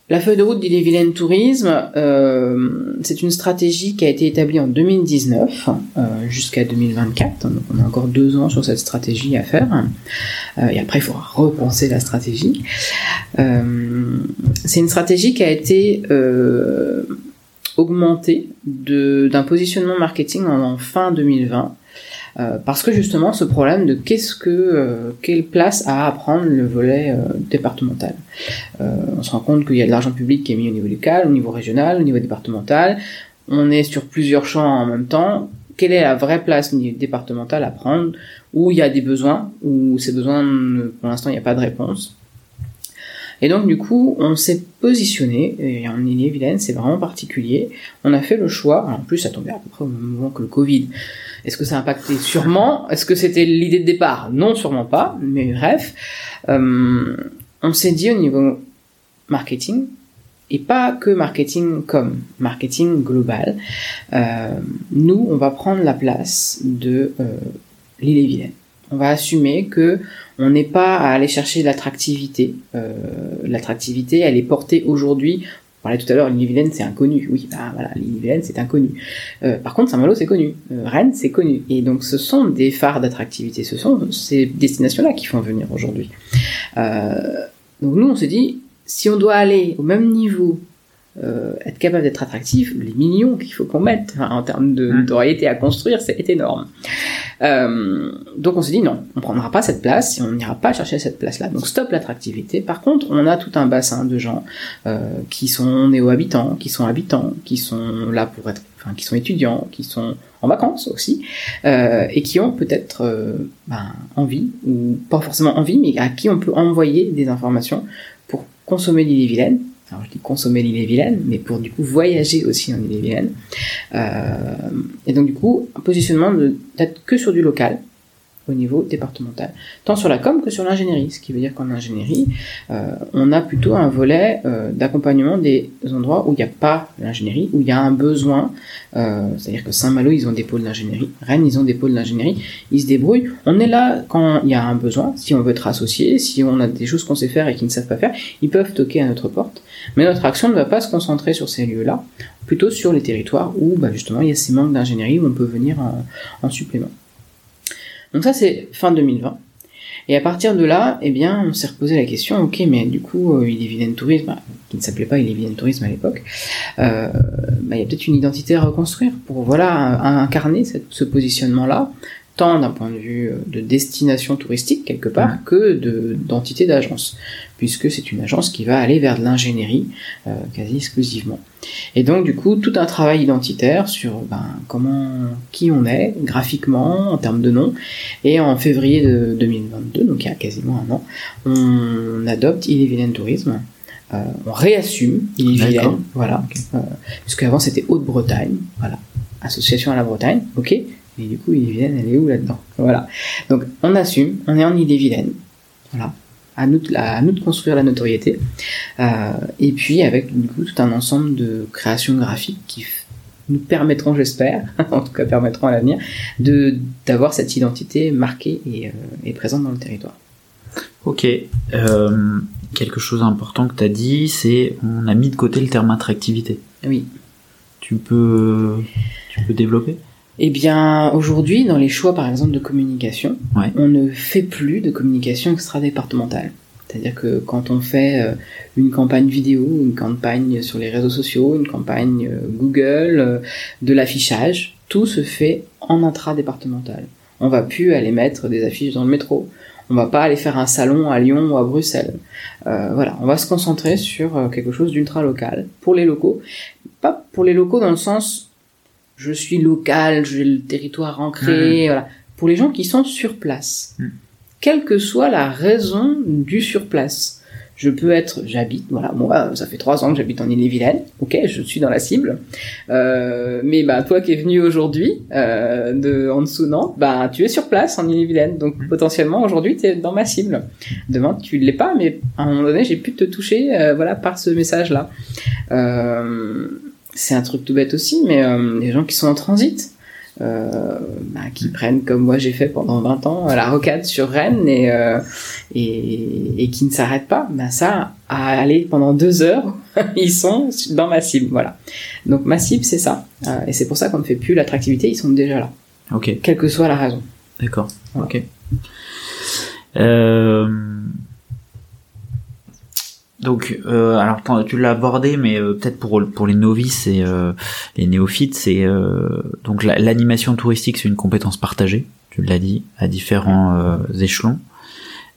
La feuille de route d'Ille-et-Vilaine Tourisme, euh, c'est une stratégie qui a été établie en 2019 euh, jusqu'à 2024. Donc on a encore deux ans sur cette stratégie à faire. Euh, et après, il faudra repenser la stratégie. Euh, c'est une stratégie qui a été euh, augmentée d'un positionnement marketing en fin 2020. Euh, parce que justement ce problème de qu'est-ce que euh, quelle place a à prendre le volet euh, départemental. Euh, on se rend compte qu'il y a de l'argent public qui est mis au niveau local, au niveau régional, au niveau départemental. On est sur plusieurs champs en même temps. Quelle est la vraie place au niveau départemental à prendre Où il y a des besoins, où ces besoins, pour l'instant, il n'y a pas de réponse. Et donc du coup, on s'est positionné, et en Ille-et-Vilaine, c'est vraiment particulier. On a fait le choix, en plus ça tombait à peu près au même moment que le Covid. Est-ce que ça a impacté Sûrement? Est-ce que c'était l'idée de départ? Non, sûrement pas. Mais bref, euh, on s'est dit au niveau marketing, et pas que marketing comme marketing global, euh, nous, on va prendre la place de euh, l'île-et-Vilaine. On va assumer que on n'est pas à aller chercher l'attractivité. L'attractivité, elle est portée aujourd'hui. On parlait tout à l'heure, l'île-et-Vilaine, c'est inconnu. Oui, bah voilà, l'île-et-Vilaine, c'est inconnu. Euh, par contre, Saint-Malo, c'est connu. Euh, Rennes, c'est connu. Et donc, ce sont des phares d'attractivité. Ce sont ces destinations-là qui font venir aujourd'hui. Euh, donc, nous, on s'est dit, si on doit aller au même niveau, euh, être capable d'être attractif, les millions qu'il faut qu'on mette enfin, en termes de Mm. notoriété à construire, c'est énorme. Euh, donc on s'est dit non, on prendra pas cette place et on n'ira pas chercher cette place-là. Donc stop l'attractivité. Par contre, on a tout un bassin de gens euh, qui sont néo-habitants, qui sont habitants, qui sont là pour être, enfin qui sont étudiants, qui sont en vacances aussi, euh, et qui ont peut-être euh, ben, envie ou pas forcément envie, mais à qui on peut envoyer des informations pour consommer l'île-et-Vilaine. Alors je dis consommer l'île-et-Vilaine, mais pour du coup voyager aussi en île-et-Vilaine. Euh, et donc du coup, un positionnement de- d'être que sur du local, au niveau départemental, tant sur la com que sur l'ingénierie. Ce qui veut dire qu'en ingénierie, euh, on a plutôt un volet euh, d'accompagnement des endroits où il n'y a pas l'ingénierie, où il y a un besoin. Euh, C'est-à-dire que Saint-Malo, ils ont des pôles d'ingénierie, Rennes, ils ont des pôles d'ingénierie, ils se débrouillent. On est là quand il y a un besoin, si on veut être associé, si on a des choses qu'on sait faire et qu'ils ne savent pas faire, ils peuvent toquer à notre porte. Mais notre action ne va pas se concentrer sur ces lieux-là, plutôt sur les territoires où bah, justement il y a ces manques d'ingénierie où on peut venir en, en supplément. Donc ça c'est fin 2020. Et à partir de là, eh bien, on s'est reposé la question, ok, mais du coup, euh, il est Vilaine Tourisme, qui ne s'appelait pas il est Vilaine Tourisme à l'époque, euh, bah, il y a peut-être une identité à reconstruire pour voilà incarner ce positionnement-là, tant d'un point de vue euh, de destination touristique quelque part que de d'entité d'agence, puisque c'est une agence qui va aller vers de l'ingénierie euh, quasi exclusivement. Et donc du coup tout un travail identitaire sur ben, comment qui on est graphiquement en termes de nom. Et en février de 2022, donc il y a quasiment un an, on adopte Ille-et-Vilaine Tourisme. Euh, on réassume Ille-et-Vilaine, D'accord. voilà, euh, puisque avant c'était Haute-Bretagne, voilà, association à la Bretagne, ok. Et du coup, Ille-et-Vilaine, elle est où là-dedans? Voilà. Donc on assume, on est en Ille-et-Vilaine, voilà. À nous, de, à nous de construire la notoriété. Euh, et puis avec du coup tout un ensemble de créations graphiques qui nous permettront, j'espère, en tout cas permettront à l'avenir, de d'avoir cette identité marquée et, euh, et présente dans le territoire. Ok. Euh, quelque chose d'important que tu as dit, c'est on a mis de côté le terme attractivité. Oui. Tu peux, tu peux développer? Eh bien, aujourd'hui, dans les choix, par exemple, de communication, Ouais. on ne fait plus de communication extra-départementale. C'est-à-dire que quand on fait euh, une campagne vidéo, une campagne sur les réseaux sociaux, une campagne euh, Google, euh, de l'affichage, tout se fait en intra-départemental. On va plus aller mettre des affiches dans le métro. On va pas aller faire un salon à Lyon ou à Bruxelles. Euh, voilà, on va se concentrer sur quelque chose d'ultra local pour les locaux. Pas pour les locaux dans le sens je suis local, j'ai le territoire ancré, voilà. Pour les gens qui sont sur place, Mhm. quelle que soit la raison du sur place. Je peux être, j'habite, voilà, moi, ça fait trois ans que j'habite en Ille-et-Vilaine, ok, je suis dans la cible. Euh, mais bah toi qui es venu aujourd'hui euh, de en dessous Nantes, bah tu es sur place en Ille-et-Vilaine, donc potentiellement aujourd'hui tu es dans ma cible. Demain tu l'es pas, mais à un moment donné j'ai pu te toucher, euh, voilà, par ce message-là. Euh, c'est un truc tout bête aussi, mais euh, les gens qui sont en transit, euh, bah, qui prennent comme moi j'ai fait pendant 20 ans la rocade sur Rennes et, euh, et, et qui ne s'arrêtent pas, bah ça, à aller pendant deux heures, ils sont dans ma cible, voilà. Donc ma cible c'est ça, Euh, et c'est pour ça qu'on ne fait plus l'attractivité, ils sont déjà là, Ok. quelle que soit la raison. D'accord. Voilà. Ok. Euh, Donc, euh, alors tu l'as abordé, mais euh, peut-être pour pour les novices et euh, les néophytes, c'est donc la- l'animation touristique, c'est une compétence partagée. Tu l'as dit à différents échelons.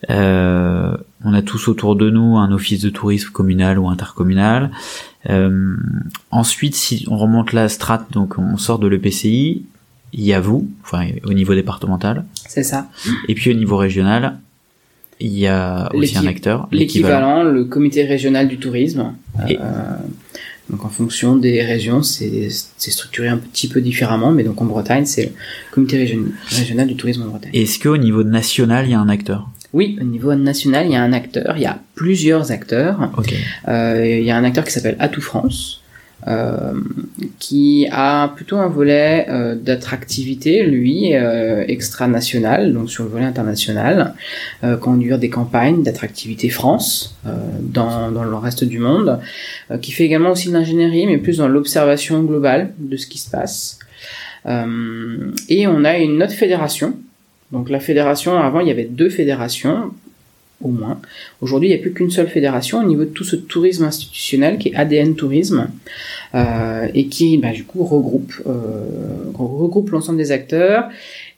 On a tous autour de nous un office de tourisme communal ou intercommunal. Ensuite, si on remonte la strate, donc on sort de l'EPCI, il y a vous, enfin au niveau départemental, C'est ça. et puis au niveau régional, il y a aussi un acteur, L'équivalent, le comité régional du tourisme. Et- Euh, donc en fonction des régions, c'est structuré un petit peu différemment, mais donc en Bretagne, c'est le comité région- régional du tourisme en Bretagne. Est-ce qu'au niveau national, il y a un acteur? Oui, au niveau national, il y a un acteur, il y a plusieurs acteurs. Euh, il y a un acteur qui s'appelle Atout France, qui a plutôt un volet euh, d'attractivité, lui, euh, extra-national, donc sur le volet international, euh, conduire des campagnes d'attractivité France euh, dans, dans le reste du monde, euh, qui fait également aussi de l'ingénierie, mais plus dans l'observation globale de ce qui se passe. Euh, et on a une autre fédération. Donc la fédération, avant il y avait deux fédérations, au moins. Aujourd'hui, il n'y a plus qu'une seule fédération au niveau de tout ce tourisme institutionnel qui est ADN Tourisme euh, et qui, bah, du coup, regroupe euh, regroupe l'ensemble des acteurs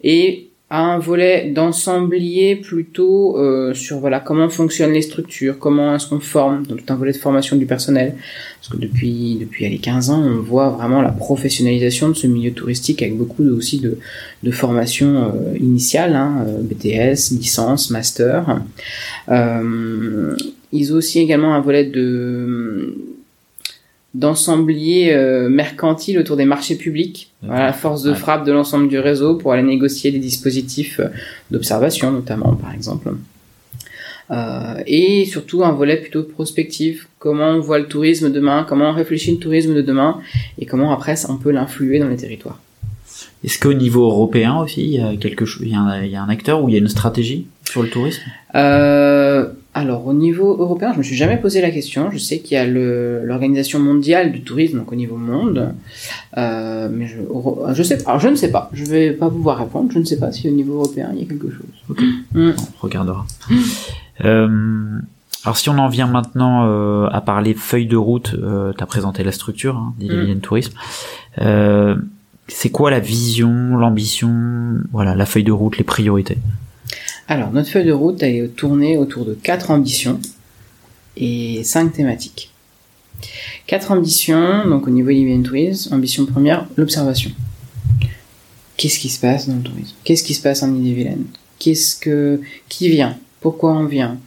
et a un volet d'ensemblier plutôt euh, sur voilà comment fonctionnent les structures, comment est-ce qu'on forme, donc tout un volet de formation du personnel. Parce que depuis depuis les 15 ans, on voit vraiment la professionnalisation de ce milieu touristique avec beaucoup aussi de, de formation euh, initiale, hein, euh, BTS, licence, master. Euh, ils ont aussi également un volet de d'ensembliers euh, mercantiles autour des marchés publics. Voilà, force de frappe de l'ensemble du réseau pour aller négocier des dispositifs euh, d'observation, notamment, par exemple. Euh, et surtout un volet plutôt prospectif. Comment on voit le tourisme demain, comment on réfléchit le tourisme de demain, et comment après on peut l'influer dans les territoires? Est-ce qu'au niveau européen aussi, il y a quelque chose, il y a un, il y a un acteur où il y a une stratégie sur le tourisme? Euh, alors au niveau européen, je me suis jamais posé la question. Je sais qu'il y a l'organisation mondiale du tourisme, donc au niveau monde, euh, mais je, je sais. Alors je ne sais pas. Je vais pas pouvoir répondre. Je ne sais pas si au niveau européen il y a quelque chose. Mm. On regardera. Euh, alors si on en vient maintenant euh, à parler feuille de route, euh, tu as présenté la structure hein, d'Ille-et-Vilaine Tourisme. Euh, c'est quoi la vision, l'ambition, voilà, la feuille de route, les priorités? Alors notre feuille de route est tournée autour de quatre ambitions et cinq thématiques. Quatre ambitions, donc au niveau Libyan Tourisme, ambition première, l'observation. Qu'est-ce qui se passe dans le tourisme? Qu'est-ce qui se passe en Ille-et-Vilaine? Qu'est-ce que qui vient? Pourquoi on vient?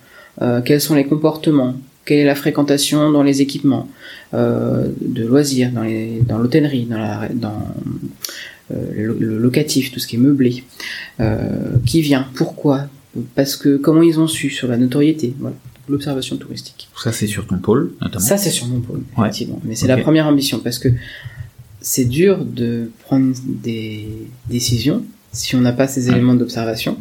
Euh, Quels sont les comportements? Quelle est la fréquentation dans les équipements? Euh, de loisirs, dans l'hôtellerie, dans le, le locatif, tout ce qui est meublé Euh, Qui vient Pourquoi Parce que comment ils ont su sur la notoriété Voilà, l'observation touristique. Ça c'est sur ton pôle notamment. Ça, c'est sur mon pôle, Ouais. effectivement. Mais c'est la première ambition parce que c'est dur de prendre des décisions si on n'a pas ces Ouais. éléments d'observation.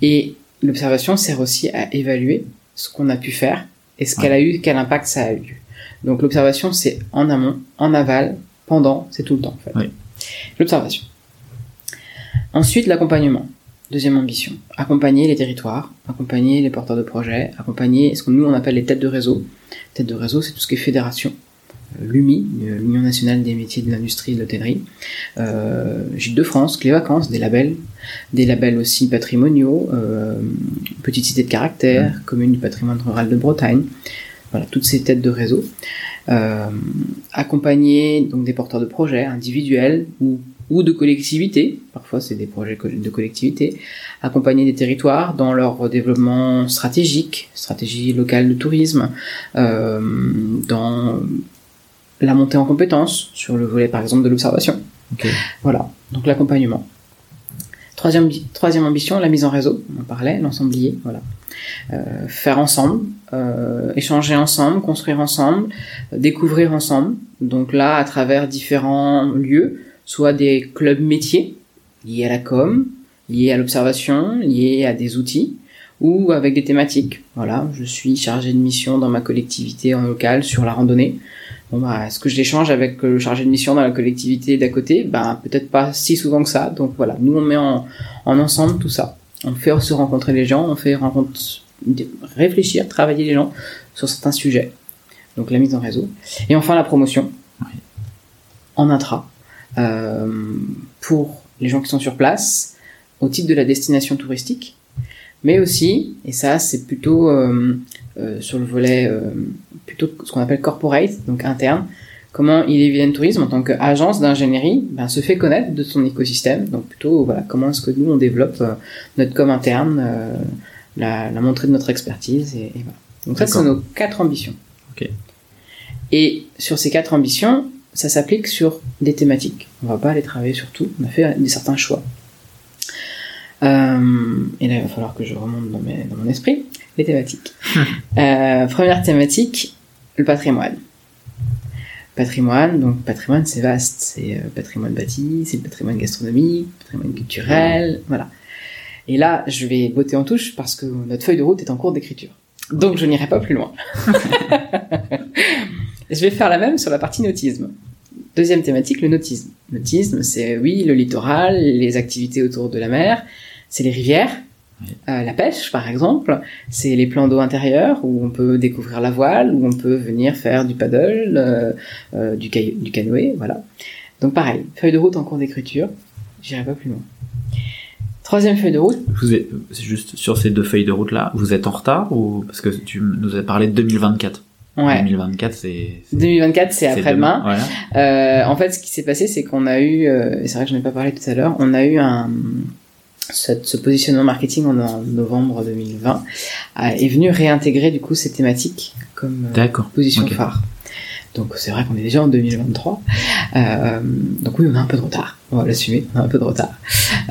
Et l'observation sert aussi à évaluer ce qu'on a pu faire et ce qu'elle a eu, quel impact ça a eu. Donc l'observation, c'est en amont, en aval, pendant, c'est tout le temps en fait. Oui. L'observation. Ensuite, l'accompagnement. Deuxième ambition. Accompagner les territoires, accompagner les porteurs de projets, accompagner ce que nous on appelle les têtes de réseau. Tête de réseau, c'est tout ce qui est fédération. Euh, L'UMI, euh, l'Union nationale des métiers de l'industrie et de l'hôtellerie. Euh, Gîtes de France, Clé Vacances, des labels. Des labels aussi patrimoniaux, euh, Petite Cité de Caractère, Commune du patrimoine rural de Bretagne. Voilà, toutes ces têtes de réseau. Euh, accompagner donc des porteurs de projets individuels ou, ou de collectivités, parfois c'est des projets de collectivités, accompagner des territoires dans leur développement stratégique, stratégie locale de tourisme, euh, dans la montée en compétences sur le volet par exemple de l'observation. Ok. Voilà, donc l'accompagnement. Troisième, troisième ambition, la mise en réseau, on en parlait, l'ensemblier, voilà. Euh, faire ensemble, euh, échanger ensemble, construire ensemble, euh, découvrir ensemble. Donc là, à travers différents lieux, soit des clubs métiers liés à la com, liés à l'observation, liés à des outils, ou avec des thématiques. Voilà, je suis chargé de mission dans ma collectivité en local sur la randonnée. Bon bah, est-ce que je l'échange avec le chargé de mission dans la collectivité d'à côté? Ben peut-être pas si souvent que ça. Donc voilà, nous on met en, en ensemble tout ça. On fait se rencontrer les gens, on fait rencontre, réfléchir, travailler les gens sur certains sujets. Donc la mise en réseau. Et enfin la promotion. En intra. Euh, pour les gens qui sont sur place, au titre de la destination touristique. Mais aussi, et ça c'est plutôt euh, euh, sur le volet euh, plutôt ce qu'on appelle corporate, donc interne, comment il Tourisme en tant qu'agence d'ingénierie ben, se fait connaître de son écosystème. Donc plutôt voilà comment est-ce que nous on développe euh, notre com interne, euh, la, la montée de notre expertise et, et voilà. Donc ça c'est nos quatre ambitions. Et sur ces quatre ambitions, ça s'applique sur des thématiques. On va pas aller travailler sur tout. On a fait des certains choix. Euh, et là, il va falloir que je remonte dans, mes, dans mon esprit les thématiques. Première thématique, le patrimoine. Patrimoine, donc patrimoine c'est vaste, c'est euh, patrimoine bâti, c'est le patrimoine gastronomique, patrimoine culturel, voilà. Et là, je vais botter en touche parce que notre feuille de route est en cours d'écriture. Donc je n'irai pas plus loin. je vais faire la même sur la partie nautisme. Deuxième thématique, le nautisme. Nautisme, c'est oui, le littoral, les activités autour de la mer, c'est les rivières, euh, la pêche par exemple, c'est les plans d'eau intérieurs où on peut découvrir la voile, où on peut venir faire du paddle, euh, euh, du, ca- du canoë, voilà. Donc pareil, feuille de route en cours d'écriture, j'irai pas plus loin. Troisième feuille de route, Vous êtes, c'est juste sur ces deux feuilles de route là, vous êtes en retard ou parce que tu nous as parlé de 2024. ouais. 2024 c'est. c'est- 2024 c'est après-demain. En fait, ce qui s'est passé, c'est qu'on a eu, et c'est vrai que je n'ai pas parlé tout à l'heure, on a eu un ce, ce positionnement marketing en, en novembre 2020 euh, est venu réintégrer du coup ces thématiques comme euh, position Ok. phare. Donc c'est vrai qu'on est déjà en 2023. Euh, donc oui, on a un peu de retard. On va l'assumer, on a un peu de retard.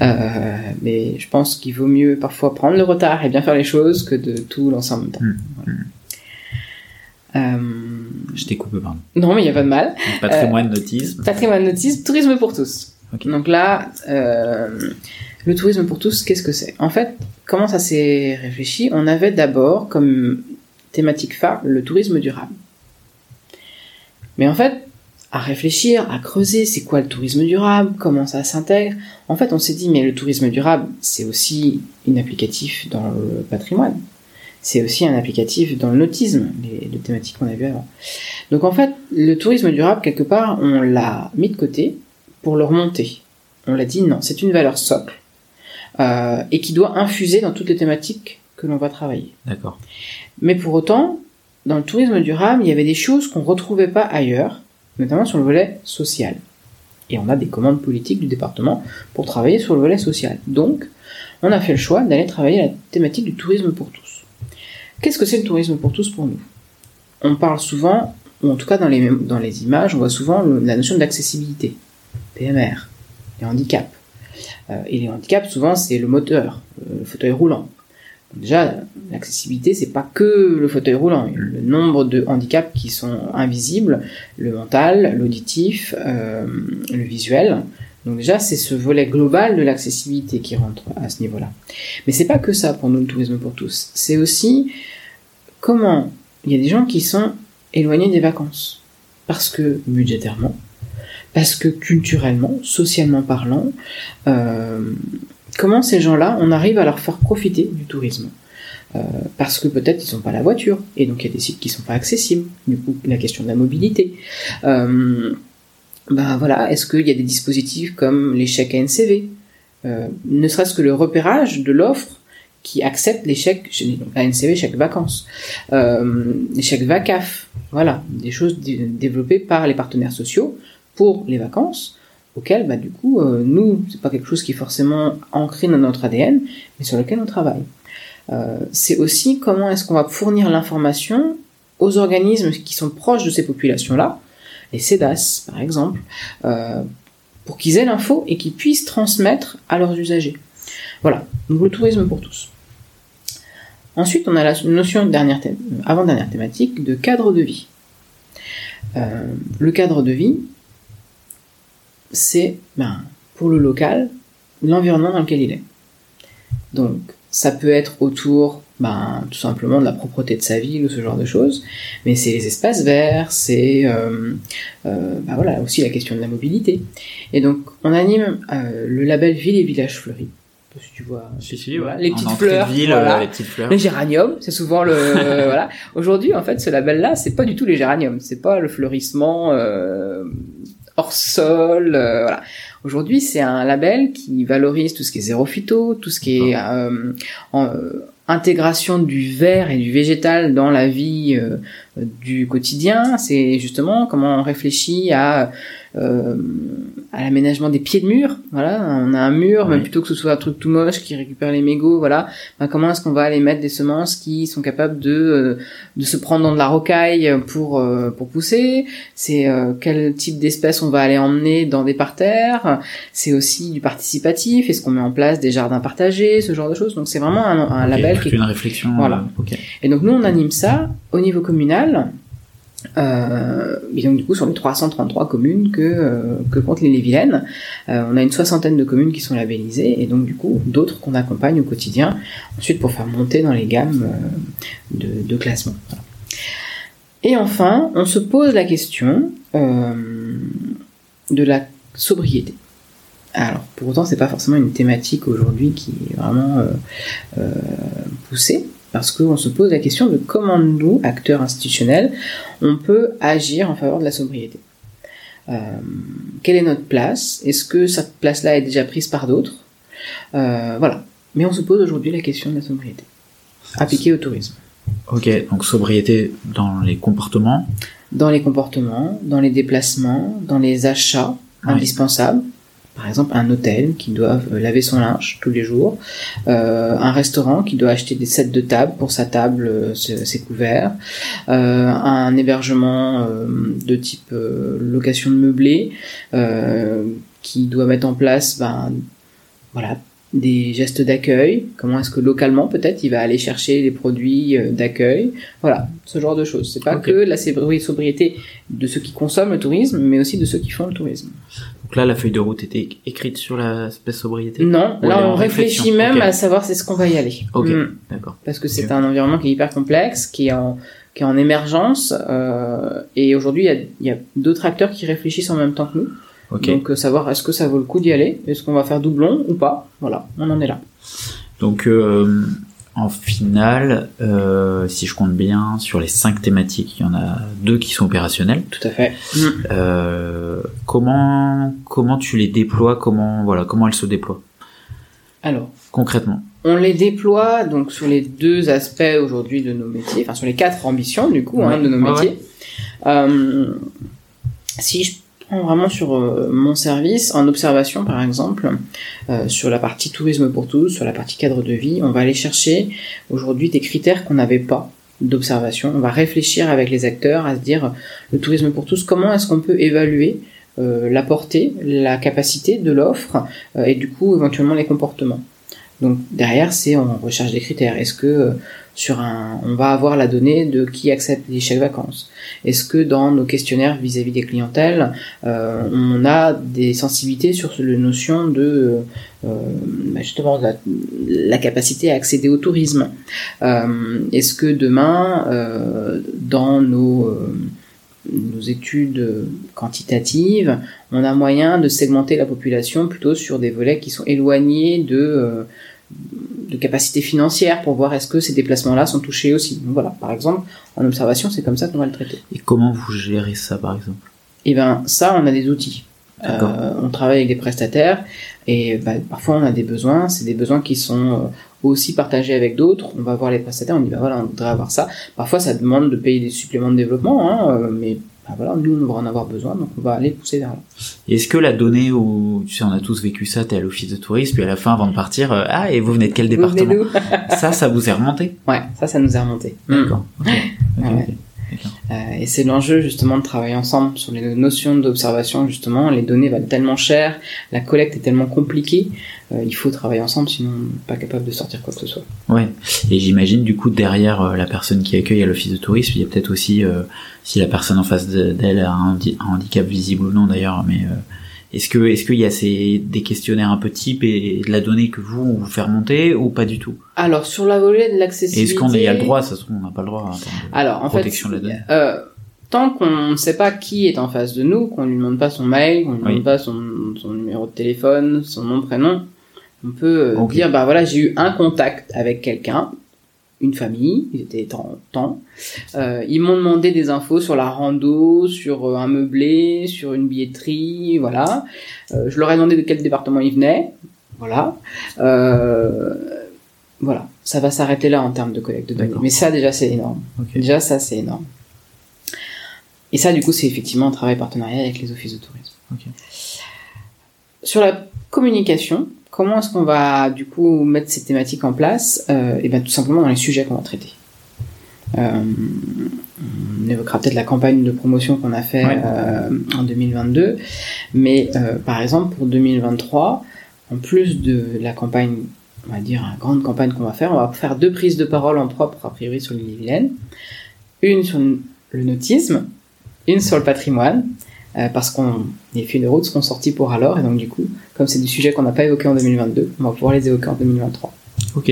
Euh, mais je pense qu'il vaut mieux parfois prendre le retard et bien faire les choses que de tout lancer en même temps. Mm. Voilà. Euh, Je t'ai coupé, pardon. non, mais il n'y a pas de mal. Patrimoine, autisme. Patrimoine notice, tourisme pour tous. Ok. Donc là, euh, le tourisme pour tous, qu'est-ce que c'est? En fait, comment ça s'est réfléchi? On avait d'abord comme thématique phare le tourisme durable. Mais en fait, à réfléchir, à creuser, c'est quoi le tourisme durable? Comment ça s'intègre? En fait, on s'est dit, mais le tourisme durable, c'est aussi une applicatif dans le patrimoine. C'est aussi un applicatif dans le nautisme, les thématiques qu'on a vues avant. Donc en fait, le tourisme durable, quelque part, on l'a mis de côté pour le remonter. On l'a dit non, c'est une valeur socle euh, et qui doit infuser dans toutes les thématiques que l'on va travailler. D'accord. Mais pour autant, dans le tourisme durable, il y avait des choses qu'on retrouvait pas ailleurs, notamment sur le volet social. Et on a des commandes politiques du département pour travailler sur le volet social. Donc, on a fait le choix d'aller travailler la thématique du tourisme pour tous. Qu'est-ce que c'est le tourisme pour tous pour nous? On parle souvent, ou en tout cas dans les, dans les images, on voit souvent le- la notion d'accessibilité, PMR, les handicaps. Euh, et les handicaps, souvent, c'est le moteur, euh, le fauteuil roulant. Déjà, l'accessibilité, c'est pas que le fauteuil roulant. Le nombre de handicaps qui sont invisibles, le mental, l'auditif, euh, le visuel. Donc déjà, c'est ce volet global de l'accessibilité qui rentre à ce niveau-là. Mais c'est pas que ça pour nous, le tourisme pour tous. C'est aussi comment il y a des gens qui sont éloignés des vacances. Parce que budgétairement, parce que culturellement, socialement parlant, euh, comment ces gens-là, on arrive à leur faire profiter du tourisme? Euh, parce que peut-être ils n'ont pas la voiture et donc il y a des sites qui sont pas accessibles. Du coup, la question de la mobilité. Euh, ben voilà, est-ce qu'il y a des dispositifs comme les chèques ANCV Ne serait-ce que le repérage de l'offre qui accepte les chèques, ANCV, chèques vacances, les chèques VACAF, voilà, des choses dé- développées par les partenaires sociaux pour les vacances, auxquelles, bah, du coup, euh, nous, c'est pas quelque chose qui est forcément ancré dans notre ADN, mais sur lequel on travaille. Euh, c'est aussi comment est-ce qu'on va fournir l'information aux organismes qui sont proches de ces populations-là, les CEDAS par exemple, euh, pour qu'ils aient l'info et qu'ils puissent transmettre à leurs usagers. Voilà, donc le tourisme pour tous. Ensuite, on a la notion dernière thé- avant-dernière thématique de cadre de vie. Euh, le cadre de vie, c'est ben, pour le local l'environnement dans lequel il est. Donc, ça peut être autour, ben, tout simplement de la propreté de sa ville ou ce genre de choses, mais c'est les espaces verts, c'est euh, euh, ben voilà aussi la question de la mobilité. Et donc, on anime euh, le label Ville et Village Fleuris. Si tu vois, voilà, les petites fleurs, de ville, voilà. euh, les petites fleurs. Les géraniums, c'est souvent le voilà. Aujourd'hui, en fait, ce label-là, c'est pas du tout les géraniums, c'est pas le fleurissement euh, hors sol, euh, voilà. Aujourd'hui, c'est un label qui valorise tout ce qui est zéro phyto, tout ce qui est euh, en, euh, intégration du vert et du végétal dans la vie euh, du quotidien. C'est justement comment on réfléchit à euh, à l'aménagement des pieds de mur. Voilà, on a un mur, Oui. plutôt que ce soit un truc tout moche qui récupère les mégots. Voilà, ben, comment est-ce qu'on va aller mettre des semences qui sont capables de euh, de se prendre dans de la rocaille pour euh, pour pousser? C'est euh, quel type d'espèces on va aller emmener dans des parterres? C'est aussi du participatif. Est-ce qu'on met en place des jardins partagés, ce genre de choses Donc c'est vraiment un, label qui est une réflexion. Voilà. et donc nous, on anime ça au niveau communal. Euh, et donc du coup sur les 333 communes que, euh, compte l'île-et-Vilaine, euh, on a une soixantaine de communes qui sont labellisées et donc du coup d'autres qu'on accompagne au quotidien ensuite pour faire monter dans les gammes de, classement. Et enfin, on se pose la question de la sobriété. Alors pour autant, c'est pas forcément une thématique aujourd'hui qui est vraiment poussée parce qu'on se pose la question de comment nous, acteurs institutionnels, on peut agir en faveur de la sobriété. Euh, quelle est notre place? Est-ce que cette place-là est déjà prise par d'autres? Euh, Voilà. Mais on se pose aujourd'hui la question de la sobriété, appliquée au tourisme. Ok, donc sobriété dans les comportements? Dans les comportements, dans les déplacements, dans les achats indispensables, par exemple un hôtel qui doit euh, laver son linge tous les jours, euh, un restaurant qui doit acheter des sets de table pour sa table, euh, ses couverts, euh, un hébergement de type location de meublé qui doit mettre en place ben, voilà, des gestes d'accueil, comment est-ce que localement peut-être il va aller chercher les produits d'accueil, voilà, ce genre de choses. C'est pas que la sobri- sobriété de ceux qui consomment le tourisme, mais aussi de ceux qui font le tourisme. Donc là, la feuille de route était écrite sur l'aspect sobriété. Non, là on réfléchit réflexion, même à savoir c'est ce qu'on va y aller. Ok. Mm. D'accord. Parce que c'est un environnement qui est hyper complexe, qui est en, qui est en émergence, euh, et aujourd'hui il y a, d'autres acteurs qui réfléchissent en même temps que nous. Ok. Donc euh, savoir est-ce que ça vaut le coup d'y aller, est-ce qu'on va faire doublon ou pas, voilà, on en est là. Donc, euh, en finale, euh, si je compte bien, sur les cinq thématiques, il y en a deux qui sont opérationnelles. Tout à fait. Euh, comment comment tu les déploies? Comment voilà comment elles se déploient? Alors, concrètement on les déploie donc sur les deux aspects aujourd'hui de nos métiers, enfin sur les quatre ambitions du coup hein, de nos Ouais, métiers. Euh, si je vraiment sur euh, mon service, en observation par exemple, euh, sur la partie tourisme pour tous, sur la partie cadre de vie, on va aller chercher aujourd'hui des critères qu'on n'avait pas d'observation. On va réfléchir avec les acteurs à se dire le tourisme pour tous, comment est-ce qu'on peut évaluer euh, la portée, la capacité de l'offre et du coup éventuellement les comportements. Donc derrière, c'est on recherche des critères. Est-ce que sur un, on va avoir la donnée de qui accepte les chèques vacances. Est-ce que dans nos questionnaires vis-à-vis des clientèles, euh, on a des sensibilités sur la notion de euh, bah, justement la, capacité à accéder au tourisme? Euh, Est-ce que demain, dans nos études quantitatives, on a moyen de segmenter la population plutôt sur des volets qui sont éloignés de, de capacités financières pour voir est-ce que ces déplacements-là sont touchés aussi. Donc voilà, par exemple, en observation, c'est comme ça qu'on va le traiter. Et comment vous gérez ça, par exemple? Et ben ça, on a des outils. Euh, on travaille avec des prestataires et bah, parfois on a des besoins. C'est des besoins qui sont euh, aussi partagés avec d'autres. On va voir les prestataires, on dit bah voilà, on voudrait avoir ça. Parfois ça demande de payer des suppléments de développement, hein, euh, mais bah, voilà, nous on va en avoir besoin, donc on va aller pousser vers là. Est-ce que la donnée où, tu sais, on a tous vécu ça, t'es à l'office de tourisme, puis à la fin, avant de partir, euh, ah, et vous venez de quel département Ça, ça vous est remonté? Ouais, ça, ça nous est remonté. D'accord. Ok. Ok, Ouais. ok. D'accord. Euh, et c'est l'enjeu justement de travailler ensemble sur les notions d'observation justement. Les données valent tellement cher, la collecte est tellement compliquée, euh, il faut travailler ensemble sinon on n'est pas capable de sortir quoi que ce soit. Ouais. Et j'imagine du coup derrière euh, la personne qui accueille à l'office de tourisme, il y a peut-être aussi euh, si la personne en face de- d'elle a un, un handicap visible ou non d'ailleurs, mais euh, est-ce que est-ce qu'il y a ces des questionnaires un peu types et de la donnée que vous on vous fait remonter ou pas du tout? Alors sur la volée de l'accessibilité. est-ce qu'on y a le droit, ça se trouve on n'a pas le droit. de Alors en protection fait, de la donnée. euh, tant qu'on ne sait pas qui est en face de nous, qu'on lui demande pas son mail, qu'on lui Oui. demande pas son, son numéro de téléphone, son nom, prénom, on peut euh, dire bah voilà j'ai eu un contact avec quelqu'un, une famille, ils étaient en temps. Euh, ils m'ont demandé des infos sur la rando, sur euh, un meublé, sur une billetterie, voilà. Euh, je leur ai demandé de quel département ils venaient, voilà. Euh, voilà, ça va s'arrêter là en termes de collecte de données. Mais ça déjà c'est énorme. Déjà, ça, c'est énorme. Et ça, du coup, c'est effectivement un travail partenariat avec les offices de tourisme. Sur la communication, comment est-ce qu'on va, du coup, mettre ces thématiques en place euh, Et bien, tout simplement dans les sujets qu'on va traiter. Euh, on évoquera peut-être la campagne de promotion qu'on a fait Ouais. euh, en 2022, mais euh, par exemple pour 2023, en plus de la campagne, on va dire, la grande campagne qu'on va faire, on va faire deux prises de parole en propre, a priori, sur l'île Vilaine. Une sur le nautisme, une sur le patrimoine, euh, parce qu'on les route seront sorties pour alors, et donc du coup, comme c'est du sujet qu'on n'a pas évoqué en 2022, on va pouvoir les évoquer en 2023. Ok.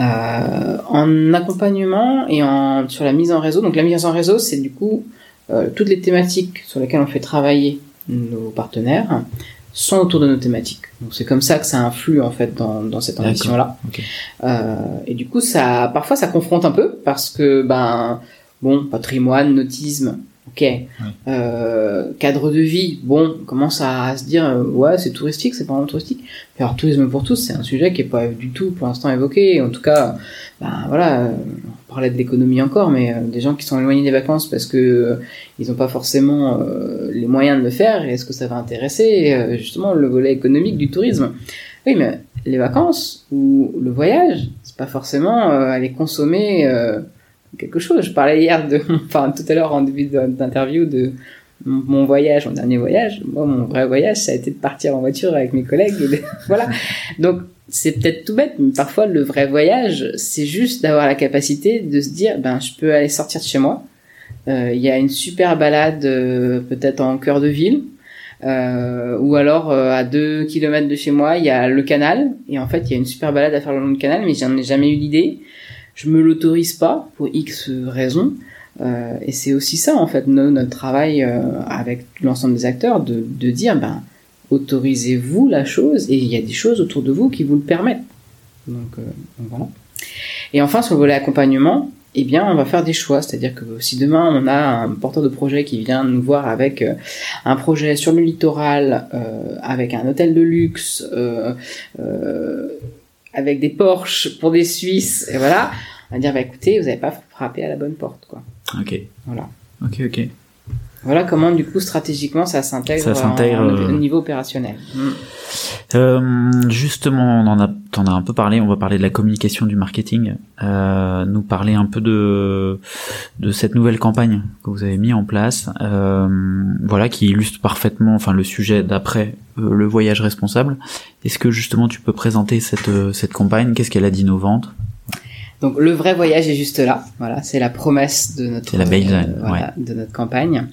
Euh, en accompagnement et en, sur la mise en réseau, donc la mise en réseau, c'est du coup euh, toutes les thématiques sur lesquelles on fait travailler nos partenaires sont autour de nos thématiques. Donc c'est comme ça que ça influe en fait dans, dans cette. Ok. Euh, et du coup, ça, parfois, ça confronte un peu parce que, ben, bon, patrimoine, nautisme, ok. Euh, cadre de vie, bon, on commence à, se dire, euh, ouais, c'est touristique, c'est pas vraiment touristique. Alors, tourisme pour tous, c'est un sujet qui est pas du tout pour l'instant évoqué. En tout cas, ben voilà, euh, parlait de l'économie encore, mais des gens qui sont éloignés des vacances parce que ils n'ont pas forcément les moyens de le faire. Est-ce que ça va intéresser justement le volet économique du tourisme? Oui, mais les vacances ou le voyage, c'est pas forcément aller consommer quelque chose. Je parlais hier de, enfin tout à l'heure en début d'interview de mon voyage, mon dernier voyage. Moi, mon vrai voyage, ça a été de partir en voiture avec mes collègues. voilà. Donc c'est peut-être tout bête, mais parfois le vrai voyage, c'est juste d'avoir la capacité de se dire, ben je peux aller sortir de chez moi. Euh, Il y a une super balade euh, peut-être en cœur de ville, euh, ou alors euh, à deux kilomètres de chez moi, il y a le canal, et en fait il y a une super balade à faire le long du canal, mais j'en ai jamais eu l'idée. Je me l'autorise pas pour X raisons. Euh, et c'est aussi ça en fait no- notre travail euh, avec l'ensemble des acteurs de, de dire ben autorisez-vous la chose et il y a des choses autour de vous qui vous le permettent. Donc, euh, donc voilà. Et enfin sur le volet accompagnement, eh bien on va faire des choix, c'est-à-dire que si demain on a un porteur de projet qui vient nous voir avec euh, un projet sur le littoral, euh, avec un hôtel de luxe, euh, euh, avec des Porsche pour des Suisses, et voilà, on va dire bah écoutez vous n'avez pas frappé à la bonne porte quoi. Ok. Voilà. Ok, ok. Voilà comment du coup stratégiquement ça s'intègre euh, au niveau opérationnel. Euh, justement, on en a, t'en as un peu parlé. On va parler de la communication, du marketing. Euh, nous parler un peu de de cette nouvelle campagne que vous avez mis en place. Euh, voilà, qui illustre parfaitement, enfin, le sujet d'après euh, le voyage responsable. Est-ce que justement tu peux présenter cette cette campagne? Qu'est-ce qu'elle a d'innovante? Donc le vrai voyage est juste là. Voilà, c'est la promesse de notre C'est la baseline, voilà, de notre campagne.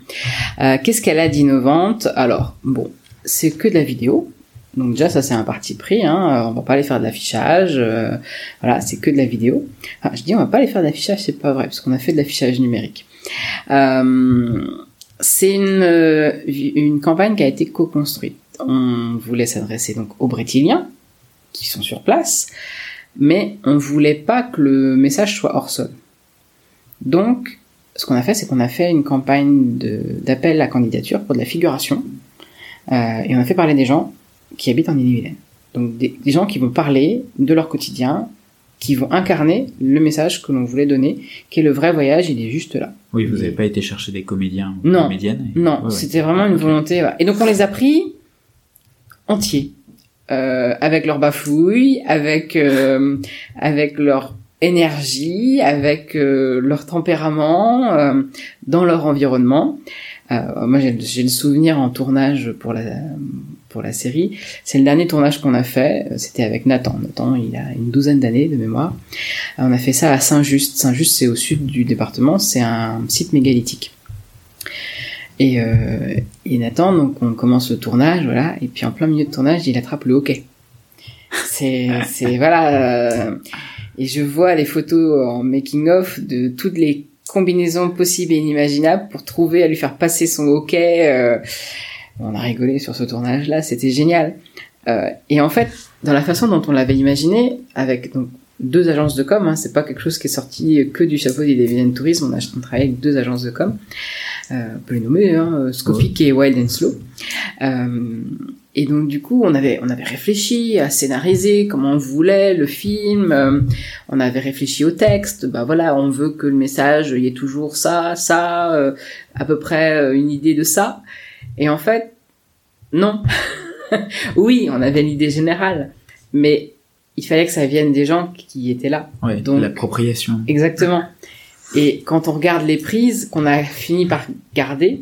Qu'est-ce qu'elle a d'innovante? Alors bon, c'est que de la vidéo. Donc déjà ça c'est un parti pris. Hein. On va pas aller faire de l'affichage. euh, voilà, c'est que de la vidéo. Enfin, je dis on va pas aller faire de l'affichage, c'est pas vrai parce qu'on a fait de l'affichage numérique. Euh, c'est une euh, une campagne qui a été co-construite. On voulait s'adresser donc aux Brétiliens qui sont sur place mais on voulait pas que le message soit hors sol. Donc, ce qu'on a fait, c'est qu'on a fait une campagne d'appel à candidature pour de la figuration, euh, et on a fait parler des gens qui habitent en Ille-et-Vilaine. Donc, des, des gens qui vont parler de leur quotidien, qui vont incarner le message que l'on voulait donner, qui est le vrai voyage, il est juste là. Oui, vous n'avez pas été chercher des comédiens ou Non. comédiennes. et- Non, Ouais, ouais. c'était vraiment une volonté. voilà. Et donc on les a pris entiers, euh, avec leurs bafouilles, avec euh, avec leur énergie, avec euh, leur tempérament, euh, dans leur environnement. Euh, moi, j'ai le souvenir en tournage pour la pour la série. C'est le dernier tournage qu'on a fait. C'était avec Nathan. Nathan, il a une douzaine d'années de mémoire. Euh, On a fait ça à Saint-Just. Saint-Just, c'est au sud du département. C'est un site mégalithique. Et, euh, et Nathan, donc on commence le tournage, voilà, et puis en plein milieu de tournage, il attrape le hockey. C'est, c'est voilà, euh, et je vois les photos en making of de toutes les combinaisons possibles et inimaginables pour trouver à lui faire passer son hockey. euh, on a rigolé sur ce tournage-là, c'était génial. Euh, et en fait, dans la façon dont on l'avait imaginé, avec donc deux agences de com, hein, c'est pas quelque chose qui est sorti que du chapeau des Vilaine Tourisme, on a on travaille avec deux agences de com, euh, on peut les nommer, hein, Scopic et Wild and Slow. Euh, et donc du coup, on avait on avait réfléchi à scénariser comment on voulait le film, euh, on avait réfléchi au texte, bah voilà, on veut que le message il y ait toujours ça, ça, euh, à peu près euh, une idée de ça. Et en fait, non. oui, on avait l'idée générale, mais il fallait que ça vienne des gens qui étaient là. Ouais, Donc- l'appropriation. Exactement. Et quand on regarde les prises qu'on a fini par garder,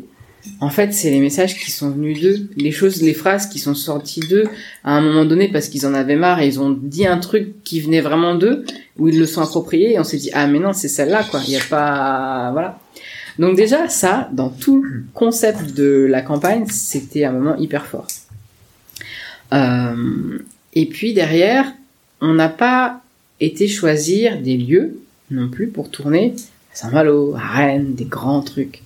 en fait, c'est les messages qui sont venus d'eux, les choses, les phrases qui sont sorties d'eux à un moment donné parce qu'ils en avaient marre et ils ont dit un truc qui venait vraiment d'eux, où ils le sont appropriés et on s'est dit ah mais non c'est celle-là quoi, il y a pas voilà. Donc déjà ça, dans tout le concept de la campagne, c'était un moment hyper fort. Euh, et puis derrière, on n'a pas été choisir des lieux non plus pour tourner à Saint-Malo, à Rennes, des grands trucs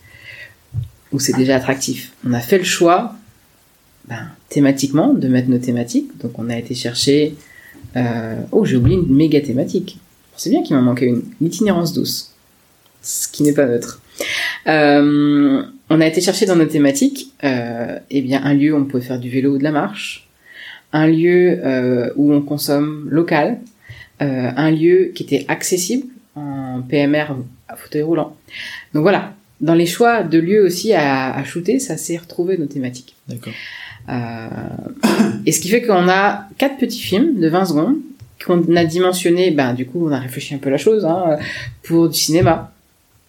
où c'est déjà attractif. On a fait le choix, ben, thématiquement, de mettre nos thématiques. Donc on a été chercher. Euh... Oh, j'ai oublié une méga thématique. C'est bien qu'il m'en manquait une. L'itinérance douce, ce qui n'est pas neutre. Euh, on a été chercher dans nos thématiques, euh, eh bien un lieu où on pouvait faire du vélo ou de la marche, un lieu euh, où on consomme local, euh, un lieu qui était accessible en PMR à fauteuil roulant. Donc voilà, dans les choix de lieux aussi à, à shooter, ça s'est retrouvé nos thématiques. D'accord. Euh, et ce qui fait qu'on a quatre petits films de 20 secondes qu'on a dimensionné, ben du coup on a réfléchi un peu la chose, hein, pour du cinéma,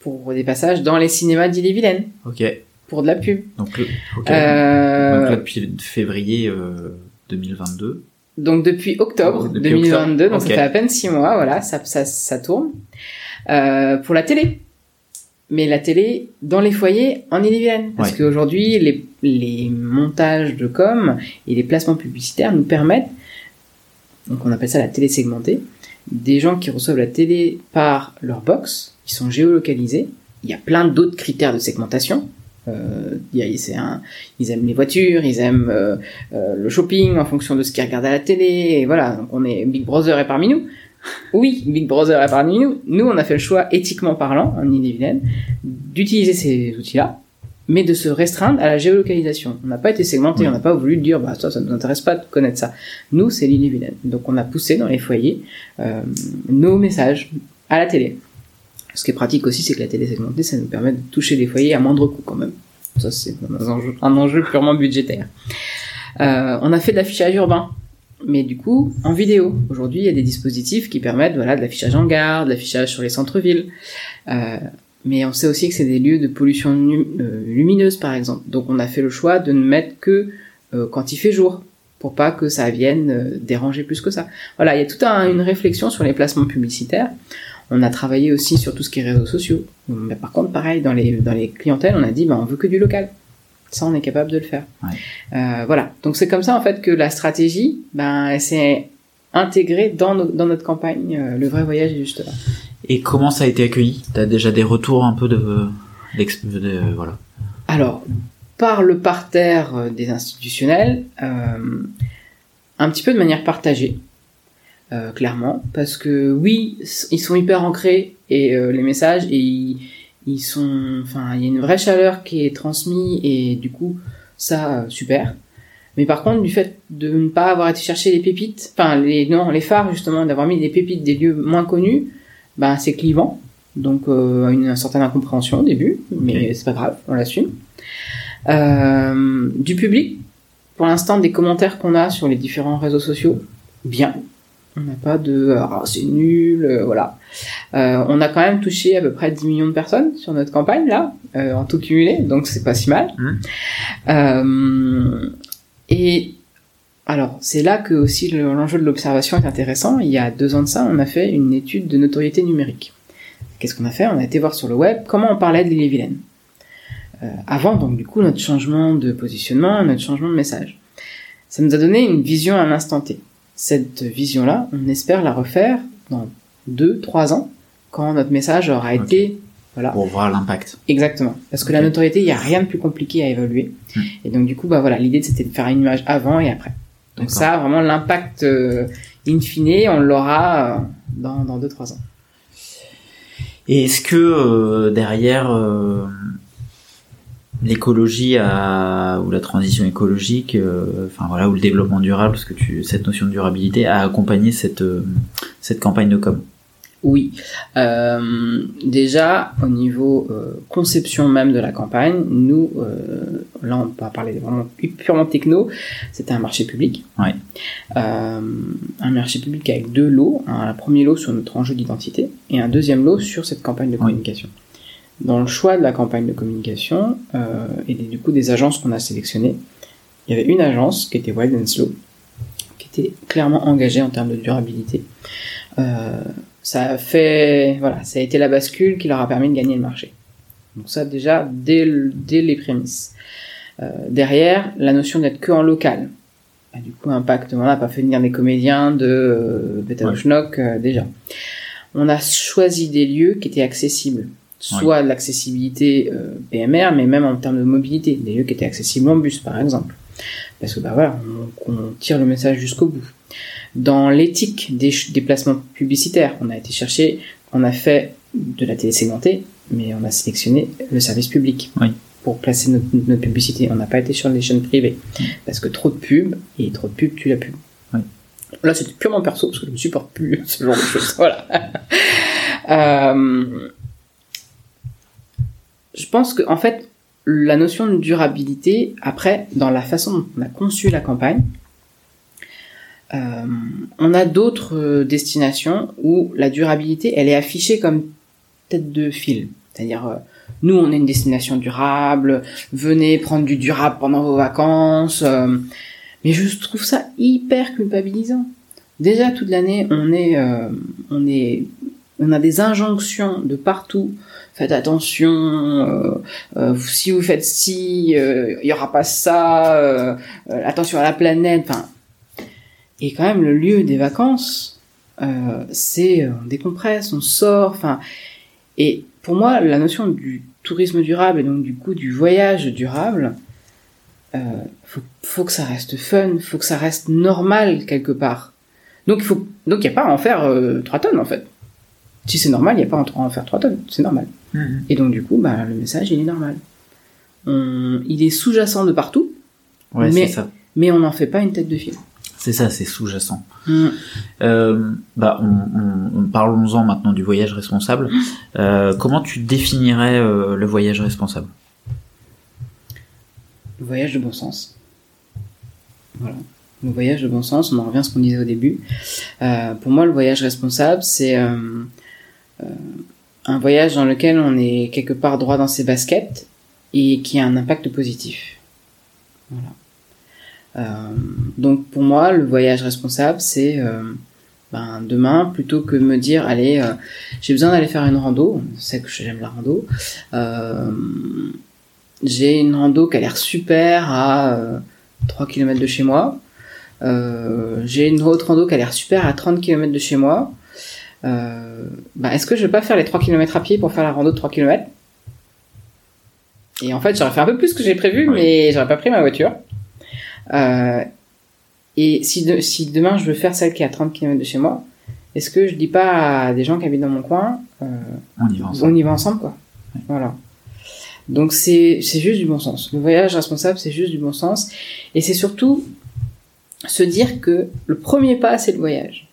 pour des passages dans les cinémas d'Ille-et-Vilaine, Ok. pour de la pub. Donc, le-. Euh, Donc là, depuis février euh, 2022. Donc depuis octobre Oh, depuis 2022, octobre, donc ok. ça fait à peine six mois, voilà, ça, ça, ça tourne. Euh, pour la télé. Mais la télé dans les foyers en Ille-et-Vilaine. Parce Ouais. qu'aujourd'hui, les, les montages de com et les placements publicitaires nous permettent, donc on appelle ça la télé segmentée, des gens qui reçoivent la télé par leur box, qui sont géolocalisés. Il y a plein d'autres critères de segmentation. Euh, il y a- c'est un, ils aiment les voitures, ils aiment euh, euh, le shopping en fonction de ce qu'ils regardent à la télé. Et voilà, donc on est Big Brother est parmi nous. Oui, Big Brother est parmi nous. Nous, on a fait le choix, éthiquement parlant, en Ille-et-Vilaine, d'utiliser ces outils-là, mais de se restreindre à la géolocalisation. On n'a pas été segmenté, Oui. on n'a pas voulu dire, bah ça, ça nous intéresse pas de connaître ça. Nous, c'est l'Ille-et-Vilaine. Donc on a poussé dans les foyers euh, nos messages à la télé. Ce qui est pratique aussi, c'est que la télé segmentée, ça nous permet de toucher des foyers à moindre coût quand même. Ça, c'est un enjeu, purement budgétaire. Euh, on a fait de l'affichage urbain, mais du coup en vidéo. Aujourd'hui, il y a des dispositifs qui permettent voilà de l'affichage en gare, de l'affichage sur les centres-villes. Euh, mais on sait aussi que c'est des lieux de pollution euh, lumineuse, par exemple. Donc on a fait le choix de ne mettre que euh, quand il fait jour, pour pas que ça vienne euh, déranger plus que ça. Voilà, il y a toute un- une réflexion sur les placements publicitaires. On a travaillé aussi sur tout ce qui est réseaux sociaux. Mais par contre, pareil, dans les, dans les clientèles, on a dit, ben, on veut que du local. Ça, on est capable de le faire. Ouais. Euh, voilà. Donc c'est comme ça, en fait, que la stratégie, ben, elle s'est intégrée dans, dans notre campagne. euh, le vrai voyage est juste là. Et comment ça a été accueilli? T'as déjà des retours un peu de, d'ex- de- voilà. Alors, par le parterre euh, des institutionnels, euh, un petit peu de manière partagée, euh, clairement, parce que oui, ils sont hyper ancrés et euh, les messages et ils, ils sont, enfin, il y a une vraie chaleur qui est transmise et du coup, ça, euh, super. Mais par contre, du fait de ne pas avoir été chercher les pépites, enfin les non les phares justement, d'avoir mis des pépites des lieux moins connus, ben c'est clivant. Donc euh, une, certaine incompréhension au début, mais Ok. c'est pas grave, on l'assume. Euh, du public, pour l'instant, des commentaires qu'on a sur les différents réseaux sociaux, bien. On n'a pas de ah, c'est nul, euh, voilà. Euh, on a quand même touché à peu près 10 millions de personnes sur notre campagne là, euh, en tout cumulé, donc c'est pas si mal. Euh, et alors, c'est là que aussi le- l'enjeu de l'observation est intéressant. Il y a deux ans de ça, on a fait une étude de notoriété numérique. Qu'est-ce qu'on a fait? On a été voir sur le web comment on parlait de l'île-et-Vilaine. Euh, avant, donc du coup, notre changement de positionnement, notre changement de message. Ça nous a donné une vision à un instant T. Cette vision-là, on espère la refaire dans deux, trois ans, quand notre message aura été... Voilà. pour voir l'impact. Exactement. Parce que la notoriété, il n'y a rien de plus compliqué à évaluer. Hmm. Et donc, du coup, bah voilà, l'idée, c'était de faire une image avant et après. Donc ça, vraiment, l'impact euh, in fine, on l'aura euh, dans, dans 2-3 ans. Et est-ce que euh, derrière euh, l'écologie ou la transition écologique, euh, enfin voilà, ou le développement durable, parce que tu, cette notion de durabilité a accompagné cette euh, cette campagne de com. Oui. Euh, déjà, au niveau conception même de la campagne, nous, là, on va parler vraiment purement techno, c'était un marché public. Ouais. Un marché public avec deux lots. Un premier lot sur notre enjeu d'identité et un deuxième lot sur cette campagne de Oui. Dans le choix de la campagne de communication euh, et des- du coup des agences qu'on a sélectionnées, il y avait une agence qui était Wild and Slow, qui était clairement engagée en termes de durabilité. Euh, ça a fait, voilà, ça a été la bascule qui leur a permis de gagner le marché. Donc ça déjà dès, le- dès les prémices. Euh, derrière, la notion d'être que en local. a du coup impact. On n'a pas fait venir des comédiens de euh, Beta Ouais. Schnock, euh, déjà. On a choisi des lieux qui étaient accessibles. Soit de l'accessibilité euh, PMR, mais même en termes de mobilité. Des lieux qui étaient accessibles en bus, par exemple. Parce que bah voilà, on, on tire le message jusqu'au bout. Dans l'éthique des, ch- des placements publicitaires, on a été chercher, on a fait de la télé segmentée, mais on a sélectionné le service public Oui. pour placer notre, notre publicité. On n'a pas été sur les chaînes privées parce que trop de pubs et trop de pubs tue la pub. Oui. Là, c'était purement perso parce que je ne supporte plus ce genre de choses. Voilà. Euh, je pense que en fait, la notion de durabilité, après, dans la façon dont on a conçu la campagne, euh, on a d'autres destinations où la durabilité, elle est affichée comme tête de fil. C'est-à-dire, euh, nous, on est une destination durable, venez prendre du durable pendant vos vacances. euh, mais je trouve ça hyper culpabilisant. Déjà toute l'année, on est, euh, on est, on a des injonctions de partout. Faites attention, euh, euh, si vous faites ci, euh, il y aura pas ça. euh, euh, attention à la planète. Enfin, et quand même le lieu des vacances, euh, c'est euh, on décompresse, on sort. Enfin, et pour moi, la notion du tourisme durable et donc du coup du voyage durable, euh, faut, faut que ça reste fun, faut que ça reste normal quelque part. Donc il faut, donc y a pas à en faire euh, 3 tonnes en fait. Si c'est normal, il y a pas à en faire 3 tonnes, c'est normal. Et donc du coup, bah, le message il est normal. On- il est sous-jacent de partout, Ouais, Mais- c'est ça. mais on n'en fait pas une tête de film. C'est ça, c'est sous-jacent. Mm. Euh, bah, on, on- on- parlons-en maintenant du voyage responsable. Euh, comment tu définirais euh, le voyage responsable? Le voyage de bon sens. Voilà. Le voyage de bon sens, on en revient à ce qu'on disait au début. Pour moi, le voyage responsable, c'est un voyage dans lequel on est quelque part droit dans ses baskets et qui a un impact positif. Voilà. Euh, donc pour moi, le voyage responsable, c'est euh, ben, demain, plutôt que me dire, allez, euh, j'ai besoin d'aller faire une rando, sais que j'aime la rando, j'ai une rando qui a l'air super à euh, 3 km de chez moi. J'ai une autre rando qui a l'air super à 30 km de chez moi. Euh, bah, est-ce que je vais pas faire les 3 km à pied pour faire la rando de 3 km Et en fait, j'aurais fait un peu plus que j'ai prévu, mais j'aurais pas pris ma voiture. Euh, et si, de- si demain je veux faire celle qui est à 30 km de chez moi, est-ce que je dis pas à des gens qui habitent dans mon coin, euh, On y va ensemble. on y va ensemble, quoi. Voilà. Donc c'est c'est juste du bon sens. Le voyage responsable, c'est juste du bon sens, et c'est surtout se dire que le premier pas, c'est le voyage.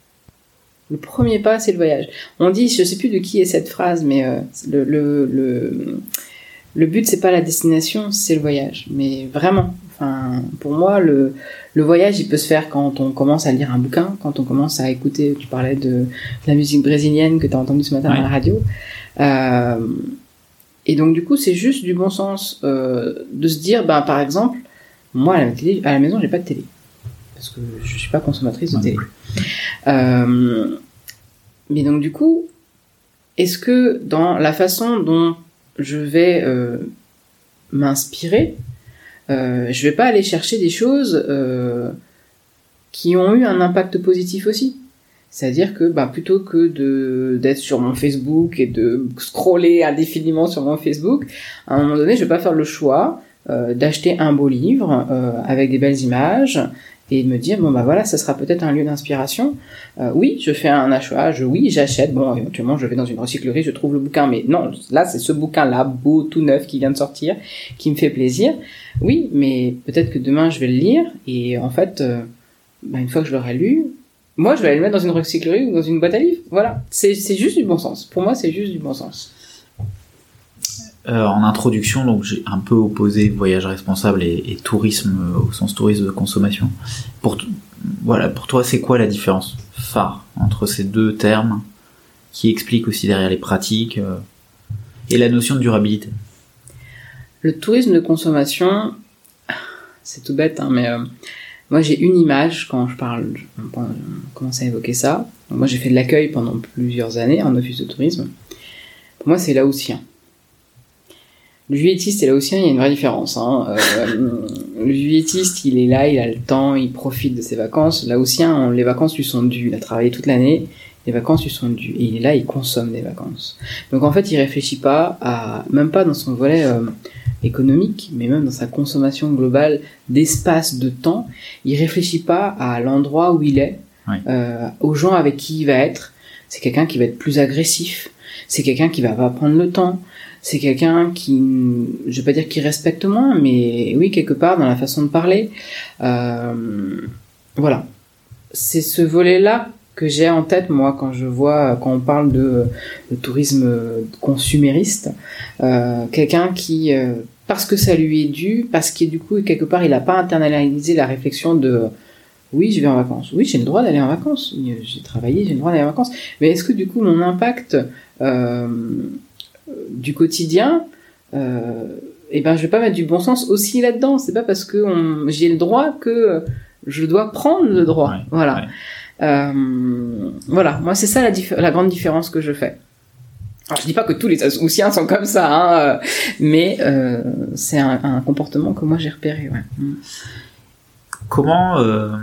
Le premier pas, c'est le voyage. On dit, je sais plus de qui est cette phrase, mais euh, le, le, le, le but, c'est pas la destination, c'est le voyage. Mais vraiment, enfin, pour moi, le, le voyage, il peut se faire quand on commence à lire un bouquin, quand on commence à écouter, tu parlais de, de la musique brésilienne que tu as entendue ce matin Ouais. à la radio. Euh, et donc, du coup, c'est juste du bon sens euh, de se dire, ben, par exemple, moi, à la, télé, à la maison, j'ai pas de télé. Parce que je suis pas consommatrice de télé. Euh, mais donc, du coup, est-ce que dans la façon dont je vais euh, m'inspirer, euh, je vais pas aller chercher des choses euh, qui ont eu un impact positif aussi? C'est-à-dire que bah, plutôt que de d'être sur mon Facebook et de scroller indéfiniment sur mon Facebook, à un moment donné, je vais pas faire le choix euh, d'acheter un beau livre euh, avec des belles images et de me dire bon bah voilà, ça sera peut-être un lieu d'inspiration. Euh, oui, je fais un achat, oui, j'achète. Bon, éventuellement, je vais dans une recyclerie, je trouve le bouquin, mais non, là c'est ce bouquin-là, beau, tout neuf, qui vient de sortir, qui me fait plaisir. Oui, mais peut-être que demain je vais le lire et en fait, euh, bah, une fois que je l'aurai lu, moi, je vais aller le mettre dans une recyclerie ou dans une boîte à livres. Voilà. C'est, c'est juste du bon sens. Pour moi, c'est juste du bon sens. Euh, en introduction, donc j'ai un peu opposé voyage responsable et, tourisme euh, au sens tourisme de consommation. Pour toi, c'est quoi la différence phare entre ces deux termes qui expliquent aussi derrière les pratiques euh, et la notion de durabilité? Le tourisme de consommation, c'est tout bête, hein, mais moi j'ai une image quand je parle, on, on commence à évoquer ça. Moi j'ai fait de l'accueil pendant plusieurs années en office de tourisme. Pour moi c'est laotien. Le juillettiste et laotien, il y a une vraie différence. Hein. Euh, le juillettiste, il est là, il a le temps, il profite de ses vacances. On- les vacances lui sont dues. Il a travaillé toute l'année, les vacances lui sont dues. Et il est là, il consomme des vacances. Donc en fait, il réfléchit pas à, même pas dans son volet euh, économique, mais même dans sa consommation globale d'espace, de temps, il réfléchit pas à l'endroit où il est, Oui. euh, aux gens avec qui il va être. C'est quelqu'un qui va être plus agressif. C'est quelqu'un qui va pas prendre le temps. C'est quelqu'un qui, je vais pas dire qui respecte moins, mais oui quelque part dans la façon de parler. Euh, voilà. C'est ce volet-là que j'ai en tête moi quand je vois quand on parle de, tourisme consumériste, euh, quelqu'un qui parce que ça lui est dû, parce que du coup quelque part il n'a pas internalisé la réflexion de oui, je vais en vacances. Oui, j'ai le droit d'aller en vacances. J'ai travaillé, j'ai le droit d'aller en vacances. Mais est-ce que du coup mon impact euh, du quotidien, euh, eh ben je vais pas mettre du bon sens aussi là-dedans. C'est pas parce que j'ai le droit que je dois prendre le droit. voilà. Euh, voilà. Moi, c'est ça la, la grande différence que je fais. Alors, je dis pas que tous les Aoussiens sont comme ça, hein, mais euh, c'est un, un, comportement que moi j'ai repéré. Ouais. Mm. Comment euh,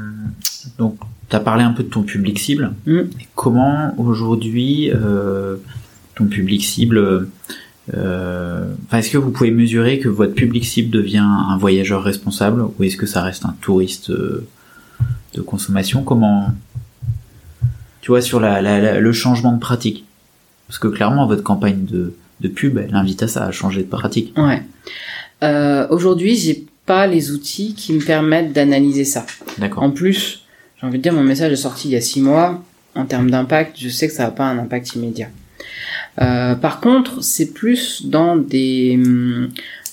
donc tu as parlé un peu de ton public cible. Mm. comment aujourd'hui euh, ton public cible euh, est-ce que vous pouvez mesurer que votre public cible devient un voyageur responsable ou est-ce que ça reste un touriste euh, de consommation? Comment tu vois sur la, le changement de pratique? Parce que clairement votre campagne de, de pub elle invite à ça, à changer de pratique. Ouais. Euh, aujourd'hui j'ai pas les outils qui me permettent d'analyser ça. D'accord. En plus, j'ai envie de dire, mon message est sorti il y a six mois. En termes d'impact, je sais que ça n'a pas un impact immédiat. Euh, par contre, c'est plus dans des... Hum,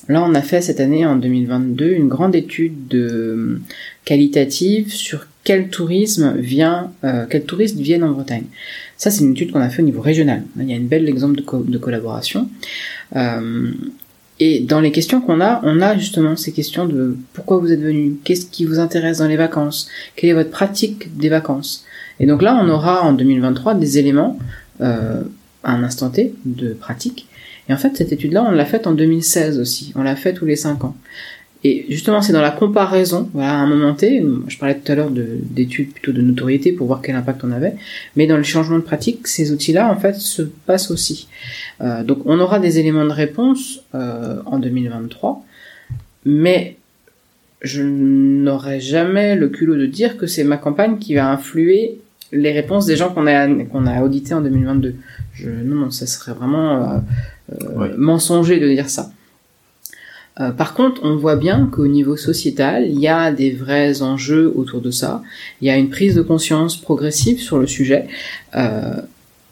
là, on a fait cette année, en 2022, une grande étude de hum, qualitative sur quel tourisme vient, euh, quels touristes viennent en Bretagne. Ça, c'est une étude qu'on a fait au niveau régional. Il y a une belle exemple de, collaboration. Euh, et dans les questions qu'on a, on a justement ces questions de pourquoi vous êtes venu, qu'est-ce qui vous intéresse dans les vacances, quelle est votre pratique des vacances. Et donc là, on aura en 2023 des éléments un instant T de pratique. Et en fait, cette étude-là, on l'a faite en 2016 aussi. On l'a faite tous les 5 ans. Et justement, c'est dans la comparaison, voilà, à un moment T, je parlais tout à l'heure d'études plutôt de notoriété pour voir quel impact on avait, mais dans le changement de pratique, ces outils-là, en fait, se passent aussi. Euh, donc, on aura des éléments de réponse euh, en 2023, mais je n'aurai jamais le culot de dire que c'est ma campagne qui va influer les réponses des gens qu'on a qu'on a audités en 2022. Je, non, non, ça serait vraiment euh, euh mensonger de dire ça. Euh, par contre, on voit bien qu'au niveau sociétal, il y a des vrais enjeux autour de ça. Il y a une prise de conscience progressive sur le sujet. Euh,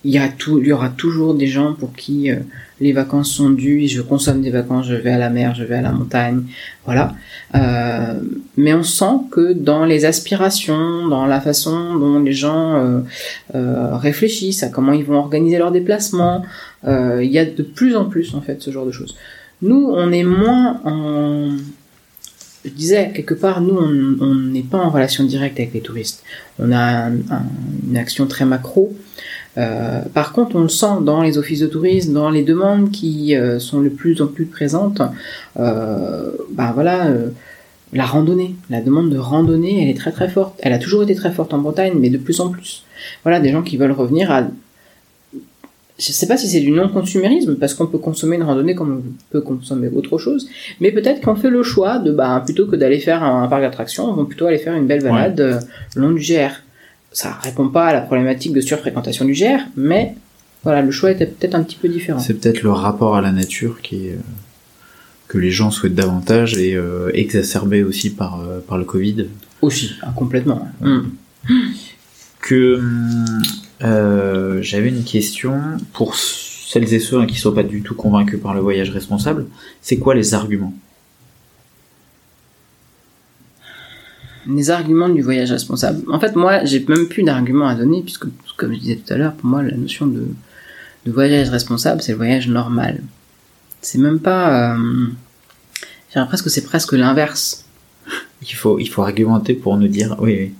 il y, aura toujours des gens pour qui euh, les vacances sont dues. Je consomme des vacances, je vais à la mer, je vais à la montagne, voilà. mais on sent que dans les aspirations, dans la façon dont les gens réfléchissent à comment ils vont organiser leurs déplacements, il y a de plus en plus en fait ce genre de choses. Nous, on est moins en... Je disais, quelque part, nous, on n'est pas en relation directe avec les touristes. On a une action très macro. Euh, par contre, on le sent dans les offices de tourisme, dans les demandes qui euh, sont de plus en plus présentes. Euh, ben voilà, la randonnée, la demande de randonnée, elle est très très forte. Elle a toujours été très forte en Bretagne, mais de plus en plus. Voilà, des gens qui veulent revenir à je sais pas si c'est du non-consumérisme, parce qu'on peut consommer une randonnée comme on peut consommer autre chose, mais peut-être qu'on fait le choix de, bah, plutôt que d'aller faire un, parc d'attractions, on va plutôt aller faire une belle balade le long du GR. Ça répond pas à la problématique de surfréquentation du GR, mais voilà, le choix était peut-être un petit peu différent. C'est peut-être le rapport à la nature qui est, euh, que les gens souhaitent davantage et euh, exacerbé aussi par, par le Covid. Aussi, ah, complètement. Mm. Que euh, j'avais une question pour celles et ceux qui qui sont pas du tout convaincus par le voyage responsable. C'est quoi les arguments? Les arguments du voyage responsable. En fait, moi, j'ai même plus d'arguments à donner puisque, comme je disais tout à l'heure, pour moi, la notion de, voyage responsable, c'est le voyage normal. C'est même pas. Euh, J'ai l'impression que c'est presque l'inverse. Il faut, il faut argumenter pour nous dire, oui, oui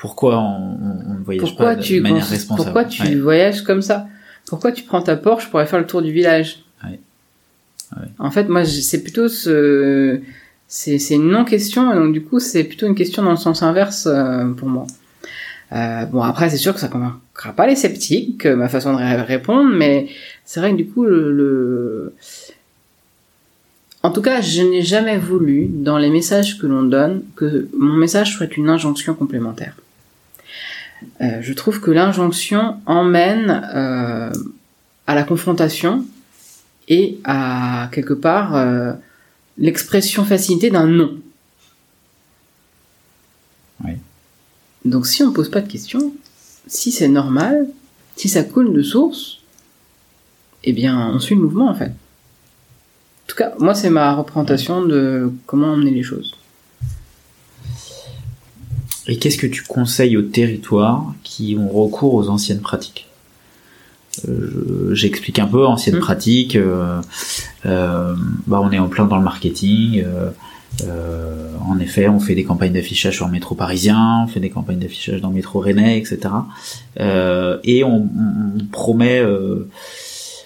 pourquoi on, ne voyage pas de manière responsable? Pourquoi tu voyages comme ça? Pourquoi tu prends ta Porsche pour aller faire le tour du village? En fait, moi, c'est plutôt ce, c'est une non-question, et donc du coup, c'est plutôt une question dans le sens inverse euh, pour moi. Euh, bon, après, c'est sûr que ça convaincra pas les sceptiques, ma façon de répondre, mais c'est vrai que du coup, le... En tout cas, je n'ai jamais voulu, dans les messages que l'on donne, que mon message soit une injonction complémentaire. Euh, je trouve que l'injonction emmène euh, à la confrontation et à quelque part euh, l'expression facilitée d'un non. Donc si on ne pose pas de questions, si c'est normal, si ça coule de source, eh bien, on suit le mouvement en fait. En tout cas, moi, c'est ma représentation de comment emmener les choses. Et qu'est-ce que tu conseilles aux territoires qui ont recours aux anciennes pratiques? J'explique un peu anciennes Mm. pratiques. euh, euh, bah, on est en plein dans le marketing. euh, euh, en effet, on fait des campagnes d'affichage sur le métro parisien, on fait des campagnes d'affichage dans le métro rennais, etc. Euh, et on, on- promet, euh,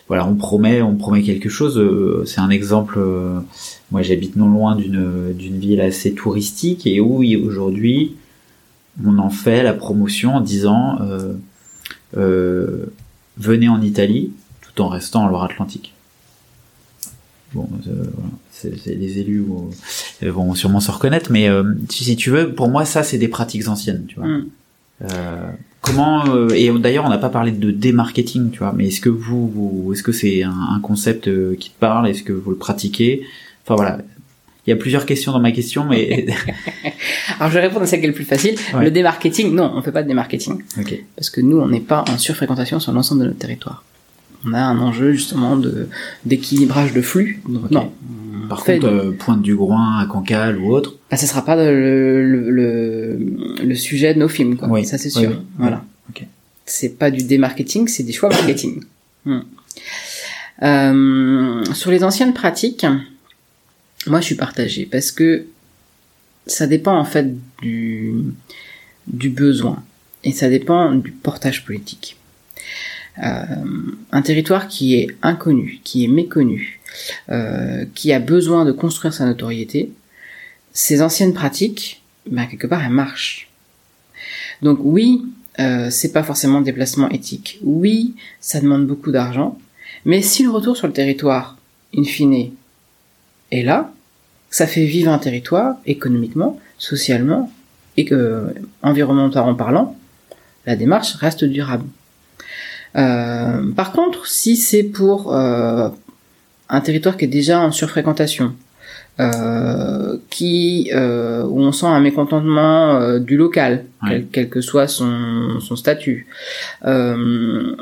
voilà, on promet, on promet quelque chose. euh, C'est un exemple. euh, moi, j'habite non loin d'une d'une ville assez touristique et où aujourd'hui on en fait la promotion en disant euh, euh, venez en Italie tout en restant en Loire-Atlantique. Bon, euh, voilà, c'est les élus euh, vont sûrement se reconnaître, mais euh, si, si tu veux, pour moi ça c'est des pratiques anciennes, tu vois. Mm. Euh, comment euh, et d'ailleurs on n'a pas parlé de démarketing, tu vois, mais est-ce que vous, vous est-ce que c'est un, un concept qui te parle, est-ce que vous le pratiquez? Enfin voilà, il y a plusieurs questions dans ma question, mais Alors, je vais répondre à celle qui est le plus facile. Ouais. Le démarketing, non, on fait pas de démarketing. ok. Parce que nous, on n'est pas en surfréquentation sur l'ensemble de notre territoire. On a un enjeu, justement, de, d'équilibrage de flux. Donc, non. on Par fait contre, euh, Pointe du Groin à Cancale ou autre, bah, ça sera pas le, le, le, le sujet de nos films, quoi. Oui. Ça, c'est sûr. oui. Voilà. Ok. C'est pas du démarketing, c'est des choix marketing. Hmm. Euh, sur les anciennes pratiques, moi, je suis partagée parce que ça dépend, en fait, du, du besoin. Et ça dépend du portage politique. Euh, un territoire qui est inconnu, qui est méconnu, euh, qui a besoin de construire sa notoriété, ces anciennes pratiques, ben, quelque part, elles marchent. Donc oui, euh, c'est pas forcément des placements éthiques. Oui, ça demande beaucoup d'argent. Mais si le retour sur le territoire, in fine, est là, ça fait vivre un territoire économiquement, socialement et que, environnementalement parlant, la démarche reste durable. Euh, par contre, si c'est pour euh, un territoire qui est déjà en surfréquentation, euh, qui euh, où on sent un mécontentement euh, du local, quel, quel que soit son, son statut, euh,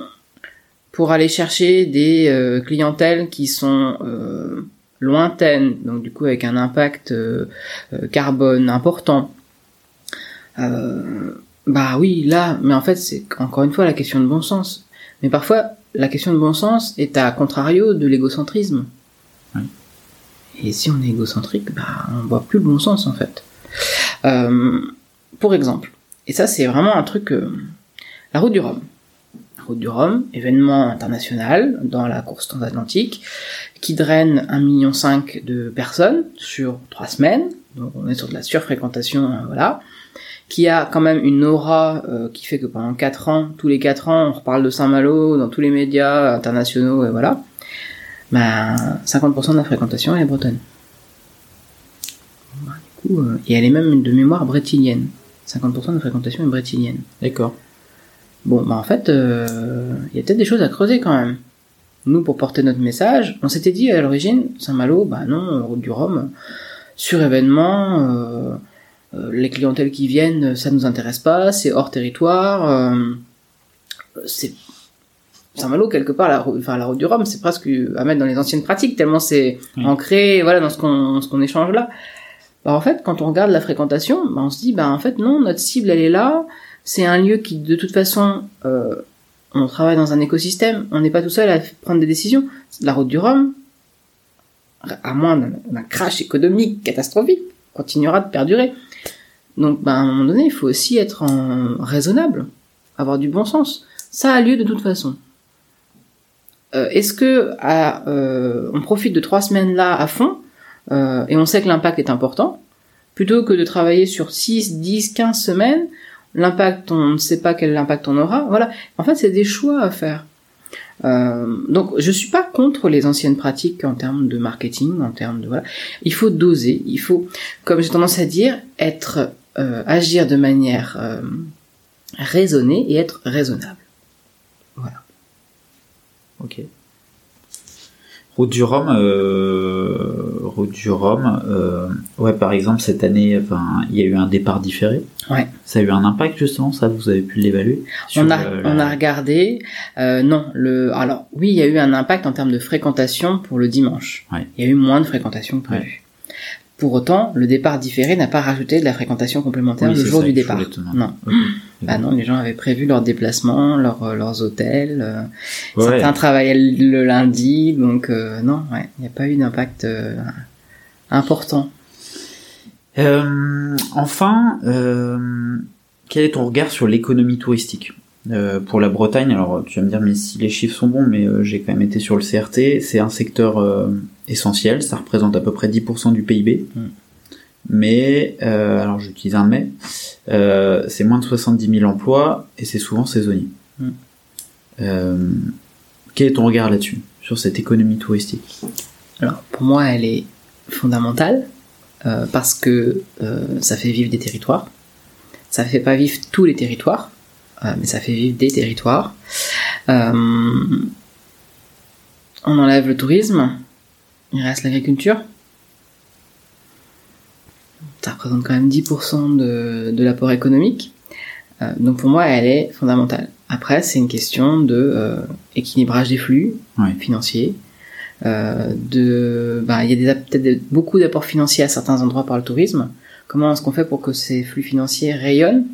pour aller chercher des euh, clientèles qui sont euh, lointaines, donc du coup avec un impact euh, euh, carbone important. Euh, bah oui, là, mais en fait c'est encore une fois la question de bon sens. Mais parfois la question de bon sens est à contrario de l'égocentrisme. Et si on est égocentrique, bah on voit plus le bon sens en fait. Euh, pour exemple, et ça c'est vraiment un truc, euh, la route du Rhum. Route du Rhum, événement international dans la course transatlantique, qui draine 1,5 million de personnes sur trois semaines. Donc on est sur de la surfréquentation, euh, voilà. Qui a quand même une aura euh, qui fait que pendant quatre ans, tous les quatre ans, on reparle de Saint-Malo dans tous les médias internationaux, et voilà. Ben, 50% de la fréquentation est bretonne. Ben, du coup, euh, et elle est même de mémoire brétilienne. 50% de la fréquentation est brétilienne. D'accord. Bon, bah en fait, euh, il y a peut-être des choses à creuser quand même. Nous, pour porter notre message, on s'était dit à l'origine, Saint-Malo, bah non, route du Rhum, sur événement, euh, euh, les clientèles qui viennent, ça nous intéresse pas, c'est hors territoire, euh, c'est Saint-Malo quelque part, la, enfin la route du Rhum, c'est presque à mettre dans les anciennes pratiques tellement c'est Oui. ancré, voilà, dans ce qu'on ce qu'on échange là. Bah, en fait, quand on regarde la fréquentation, bah, on se dit, bah en fait non, notre cible elle est là, c'est un lieu qui de toute façon euh, on travaille dans un écosystème, on n'est pas tout seul à prendre des décisions. La route du Rhum, à moins d'un crash économique catastrophique, continuera de perdurer. Donc, ben, à un moment donné, il faut aussi être raisonnable, avoir du bon sens. Ça a lieu de toute façon. Euh, Est-ce que euh, on profite de trois semaines là à fond et on sait que l'impact est important, plutôt que de travailler sur 6, 10, 15 semaines l'impact, on ne sait pas quel impact on aura. Voilà. En fait, c'est des choix à faire. Euh, donc, je suis pas contre les anciennes pratiques en termes de marketing, en termes de voilà. Il faut doser. Il faut, comme j'ai tendance à dire, être, euh, agir de manière euh, raisonnée et être raisonnable. Ok. Route du Rhum, euh, Route du Rhum, euh, ouais, par exemple, cette année, enfin, il y a eu un départ différé. Ouais. Ça a eu un impact, justement, ça, vous avez pu l'évaluer? On a, on la- a regardé. Euh, non, le. Alors oui, il y a eu un impact en termes de fréquentation pour le dimanche. Ouais. Il y a eu moins de fréquentation que prévu. Pour autant, le départ différé n'a pas rajouté de la fréquentation complémentaire Oui, le jour ça du départ. Non. Bah non, les gens avaient prévu leurs déplacements, leurs, euh, leurs hôtels. euh, Ouais. Certains travaillaient le lundi, donc euh, non, ouais, il n'y a pas eu d'impact euh, important. Enfin, quel est ton regard sur l'économie touristique? Pour la Bretagne Alors, tu vas me dire, mais si les chiffres sont bons, mais j'ai quand même été sur le CRT, c'est un secteur essentiel, ça représente à peu près 10% du PIB. Mm. Mais, euh, alors j'utilise un mais, euh, c'est moins de 70 000 emplois et c'est souvent saisonnier. Mm. Euh, quel est ton regard là-dessus, sur cette économie touristique? Alors pour moi, elle est fondamentale euh, parce que ça fait vivre des territoires. Ça fait pas vivre tous les territoires, mais ça fait vivre des territoires. On enlève le tourisme, il reste l'agriculture. Ça représente quand même 10% de, de l'apport économique. Euh, donc pour moi, elle est fondamentale. Après, c'est une question de euh, équilibrage des flux Ouais. financiers. Euh, de, bah, il y a peut-être beaucoup d'apports financiers à certains endroits par le tourisme. Comment est-ce qu'on fait pour que ces flux financiers rayonnent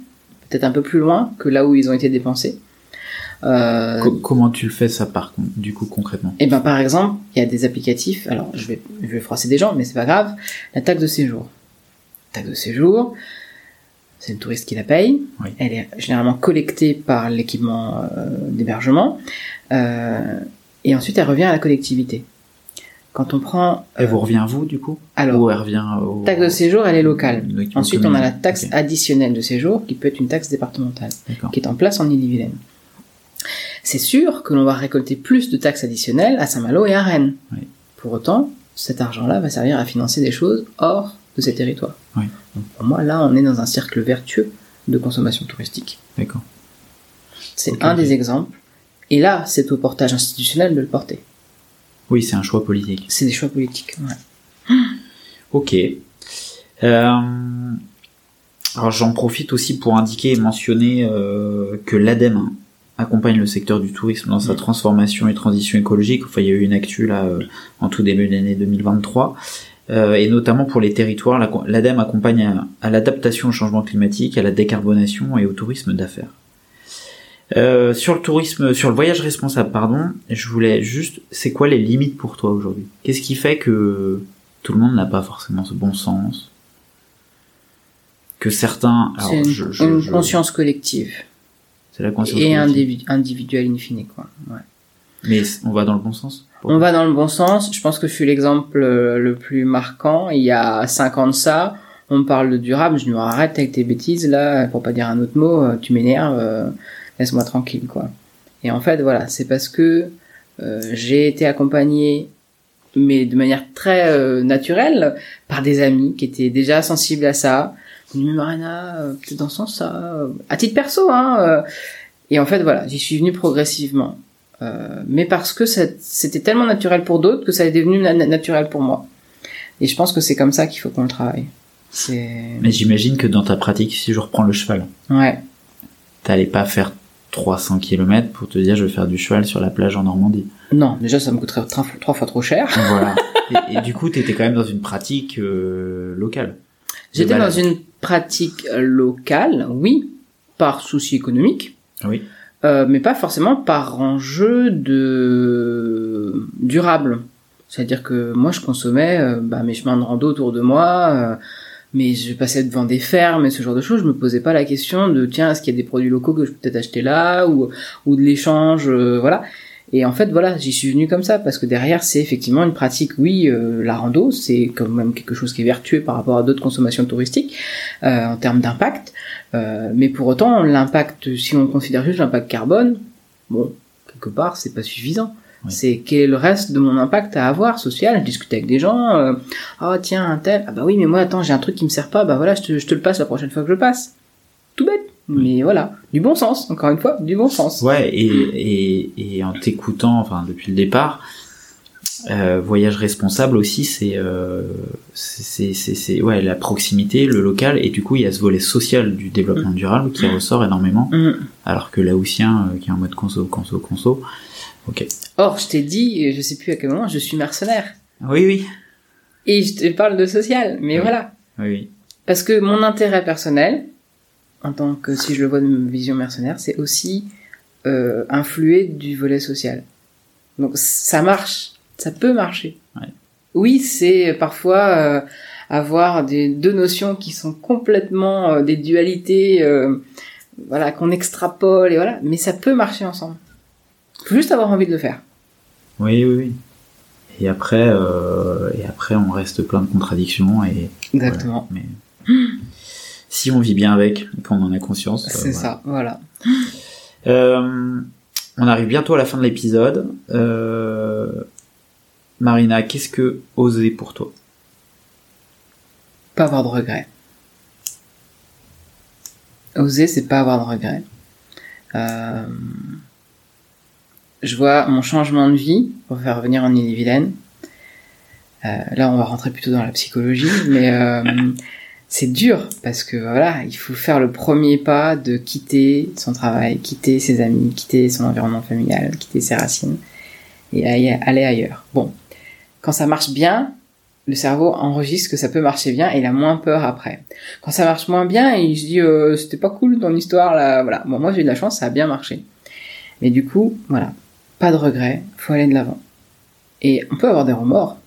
peut-être un peu plus loin que là où ils ont été dépensés? Euh, Co- comment tu le fais ça par contre, du coup concrètement? Et ben par exemple, il y a des applicatifs. Alors je vais je vais froisser des gens, mais c'est pas grave. La taxe de séjour. La taxe de séjour, c'est le touriste qui la paye. Oui. Elle est généralement collectée par l'équipement euh, d'hébergement, euh, et ensuite elle revient à la collectivité. Quand on prend Elle vous revient à vous du coup? alors Ou elle revient au... taxe de séjour, elle est locale. Ensuite, on a la taxe additionnelle de séjour, qui peut être une taxe départementale, qui est en place en Ille-et-Vilaine. C'est sûr que l'on va récolter plus de taxes additionnelles à Saint-Malo et à Rennes. Oui. Pour autant, cet argent-là va servir à financer des choses hors de ces territoires. Oui. Donc pour moi, là, on est dans un cercle vertueux de consommation touristique. D'accord. C'est un des exemples. Et là, c'est au portage institutionnel de le porter. Oui, c'est un choix politique. C'est des choix politiques. ouais. Ok. Euh, Alors j'en profite aussi pour indiquer et mentionner euh, que l'ADEME accompagne le secteur du tourisme dans sa Mm. transformation et transition écologique. Enfin, il y a eu une actu là euh, en tout début d'année 2023. Euh, et notamment pour les territoires, la- l'ADEME accompagne à, à l'adaptation au changement climatique, à la décarbonation et au tourisme d'affaires. Euh, sur le tourisme, sur le voyage responsable, pardon, je voulais juste, c'est quoi les limites pour toi aujourd'hui? Qu'est-ce qui fait que tout le monde n'a pas forcément ce bon sens? Que certains, alors, une, je- je- une je- conscience collective. C'est la conscience Et individu- individuelle in fine, quoi. Ouais. Mais on va dans le bon sens. On va dans le bon sens. Je pense que je suis l'exemple euh, le plus marquant. Il y a cinq ans de ça, on parle de durable. Je me dis, arrête avec tes bêtises, là, pour pas dire un autre mot, euh, tu m'énerves, euh, laisse-moi tranquille, quoi. Et en fait, voilà, c'est parce que euh, j'ai été accompagné, mais de manière très euh, naturelle, par des amis qui étaient déjà sensibles à ça. Marina, euh, peut-être dans ce sens, ça, euh, à titre perso, hein. euh. Et en fait, voilà, j'y suis venu progressivement. Mais parce que c'était tellement naturel pour d'autres que ça est devenu na- naturel pour moi. Et je pense que c'est comme ça qu'il faut qu'on le travaille. Mais j'imagine que dans ta pratique, si je reprends le cheval, ouais. t'allais pas faire 300 km pour te dire je vais faire du cheval sur la plage en Normandie. Non, déjà ça me coûterait trois fois trop cher. Voilà. et, et du coup, t'étais quand même dans une pratique euh, locale. J'étais dans une pratique euh, locale, oui, par souci économique, Oui. euh, mais pas forcément par enjeu de durable. C'est-à-dire que moi je consommais euh, bah, mes chemins de rando autour de moi, euh, mais je passais devant des fermes et ce genre de choses, je me posais pas la question de tiens est-ce qu'il y a des produits locaux que je peux peut-être acheter là ou ou de l'échange, euh, voilà. Et en fait voilà, j'y suis venu comme ça parce que derrière c'est effectivement une pratique, oui, euh, la rando c'est quand même quelque chose qui est vertueux par rapport à d'autres consommations touristiques euh, en termes d'impact, euh, mais pour autant l'impact, si on considère juste l'impact carbone, bon quelque part c'est pas suffisant. Oui. C'est quel est le reste de mon impact à avoir social? Je discute avec des gens. euh, Ah tiens un tel. Ah bah oui mais moi attends j'ai un truc qui me sert pas. Bah voilà je te, je te le passe la prochaine fois que je passe. Tout bête. Mais voilà du bon sens. Encore une fois du bon sens. Ouais, et, et, et en t'écoutant, enfin depuis le départ, euh, voyage responsable aussi, c'est euh, c'est ouais la proximité, le local, et du coup il y a ce volet social du développement durable qui ressort énormément, Mm. alors que laotien euh, qui est en mode conso conso conso. Ok. Or, je t'ai dit, je sais plus à quel moment, je suis mercenaire. Oui oui Et je te parle de social, mais Oui. voilà. oui oui. Parce que mon intérêt personnel, en tant que si je le vois de ma vision mercenaire, c'est aussi euh, influer du volet social. Donc ça marche, ça peut marcher. Ouais. Oui, c'est parfois euh, avoir des deux notions qui sont complètement euh, des dualités, euh, voilà, qu'on extrapole et voilà, mais ça peut marcher ensemble. Faut juste avoir envie de le faire. Oui oui oui. Et après euh, et après on reste plein de contradictions et Exactement. voilà. mais si on vit bien avec et qu'on en a conscience. euh, C'est voilà. ça, voilà. Euh, on arrive bientôt à la fin de l'épisode. Euh, Marina, qu'est-ce que oser pour toi? Pas avoir de regrets. Oser, c'est pas avoir de regrets. Euh, je vois mon changement de vie pour faire venir en Ille-et-Vilaine. Euh, là, on va rentrer plutôt dans la psychologie, mais euh, c'est dur parce que voilà, il faut faire le premier pas de quitter son travail, quitter ses amis, quitter son environnement familial, quitter ses racines et aller ailleurs. Bon, quand ça marche bien, le cerveau enregistre que ça peut marcher bien et il a moins peur après. Quand ça marche moins bien, il se dit euh, c'était pas cool ton histoire là, voilà. Bon, moi j'ai eu de la chance, ça a bien marché. Mais du coup, voilà, pas de regrets, faut aller de l'avant. Et on peut avoir des remords,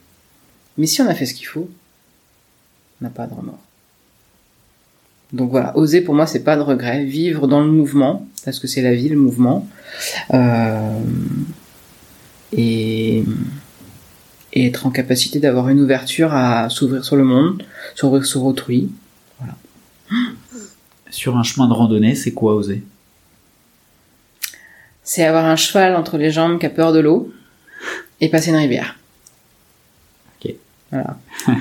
mais si on a fait ce qu'il faut, on n'a pas de remords. Donc voilà, oser pour moi c'est pas de regret, vivre dans le mouvement parce que c'est la vie le mouvement. Euh, et et être en capacité d'avoir une ouverture à s'ouvrir sur le monde, s'ouvrir sur autrui. Sur un chemin de randonnée, c'est quoi oser? C'est avoir un cheval entre les jambes qui a peur de l'eau et passer une rivière. Ok. Voilà.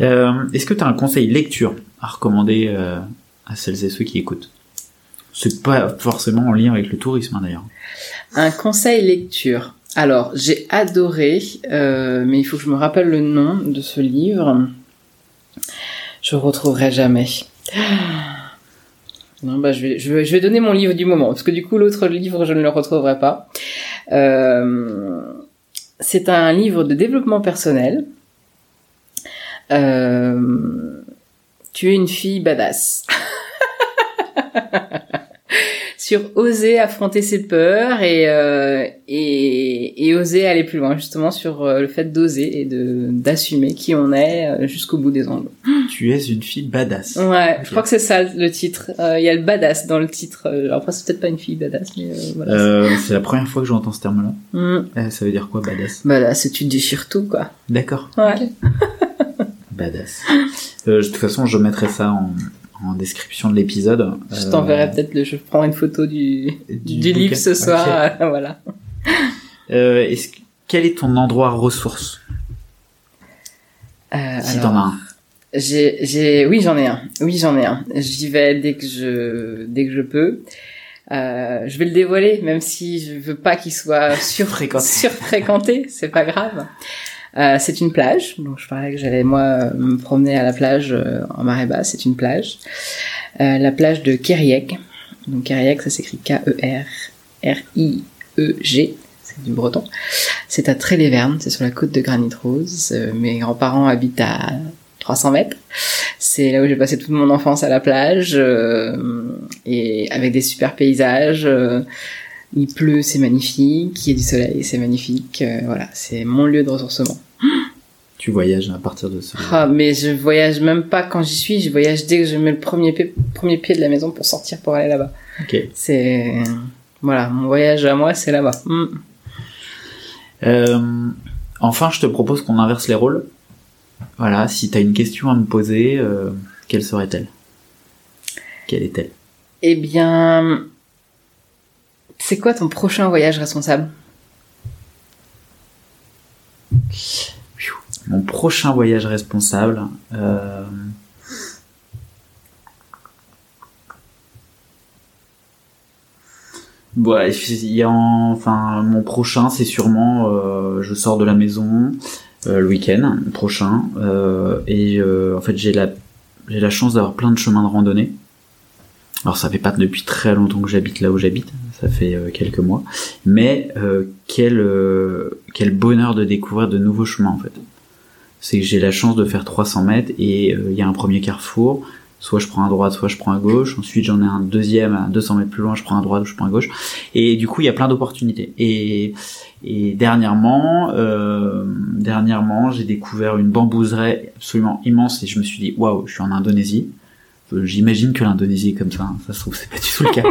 Euh, Est-ce que tu as un conseil lecture à recommander euh, à celles et ceux qui écoutent? C'est pas forcément en lien avec le tourisme hein, d'ailleurs. Un conseil lecture. Alors, j'ai adoré, euh, mais il faut que je me rappelle le nom de ce livre. Je retrouverai jamais. Non, bah, je vais, donner mon livre du moment, parce que du coup, l'autre livre, je ne le retrouverai pas. C'est un livre de développement personnel. Euh, tu es une fille badass. sur oser affronter ses peurs et, euh, et, et oser aller plus loin, justement sur euh, le fait d'oser et de d'assumer qui on est jusqu'au bout des ongles. Tu es une fille badass. Ouais, je crois que c'est ça le titre. Euh, Il y a le badass dans le titre. Alors après, c'est peut-être pas une fille badass, mais euh, voilà. Euh, c'est la première fois que j'entends ce terme-là. Mm. Ça veut dire quoi, badass? Badass, c'est tu déchires tout, quoi. D'accord. Ouais. Badass. Euh, de toute façon, je mettrai ça en, en description de l'épisode. Je Euh, t'enverrai peut-être le. Je prends une photo du du, du livre ce soir. Euh, voilà. Euh, quel est ton endroit ressource Euh, Si t'en as un. J'ai, j'ai, oui, j'en ai un. Oui, j'en ai un. J'y vais dès que je, dès que je peux. Euh, je vais le dévoiler, même si je veux pas qu'il soit sur, Fréquenté. surfréquenté. C'est pas grave. Euh, c'est une plage. Donc, je parlais que j'allais moi me promener à la plage euh, en marée basse. C'est une plage. Euh, la plage de Kerieg. Donc, Kerieg, ça s'écrit K-E-R-R-I-E-G. C'est du breton. C'est à Tré-les-Vernes. C'est sur la côte de Granit Rose. Euh, mes grands-parents habitent à 300 mètres. C'est là où j'ai passé toute mon enfance à la plage euh, et avec des super paysages. Il pleut, c'est magnifique. Il y a du soleil, c'est magnifique. euh, voilà, c'est mon lieu de ressourcement. Tu voyages à partir de ce. Ah, mais je voyage même pas quand j'y suis. Je voyage dès que je mets le premier pied, premier pied de la maison pour sortir pour aller là-bas. Ok. C'est voilà, mon voyage à moi, c'est là-bas. Mm. Euh, enfin, je te propose qu'on inverse les rôles. Voilà, si t'as une question à me poser, euh, quelle serait-elle? Quelle est-elle? Eh bien, c'est quoi ton prochain voyage responsable? Mon prochain voyage responsable. Euh... Enfin mon prochain, c'est sûrement euh, je sors de la maison euh, le week-end prochain euh, et en fait j'ai la j'ai la chance d'avoir plein de chemins de randonnée. Alors ça fait pas depuis très longtemps que j'habite là où j'habite, ça fait euh, quelques mois, mais euh, quel euh, quel bonheur de découvrir de nouveaux chemins en fait. C'est que j'ai la chance de faire 300 mètres et euh, il y a un premier carrefour, soit je prends à droite, soit je prends à gauche. Ensuite, j'en ai un deuxième à 200 mètres plus loin, je prends à droite ou je prends à gauche. Et du coup, il y a plein d'opportunités. Et, et dernièrement, euh, dernièrement, j'ai découvert une bambouseraie absolument immense et je me suis dit, waouh, je suis en Indonésie. Euh, J'imagine que l'Indonésie est comme ça. hein. Ça se trouve, c'est pas du tout le cas.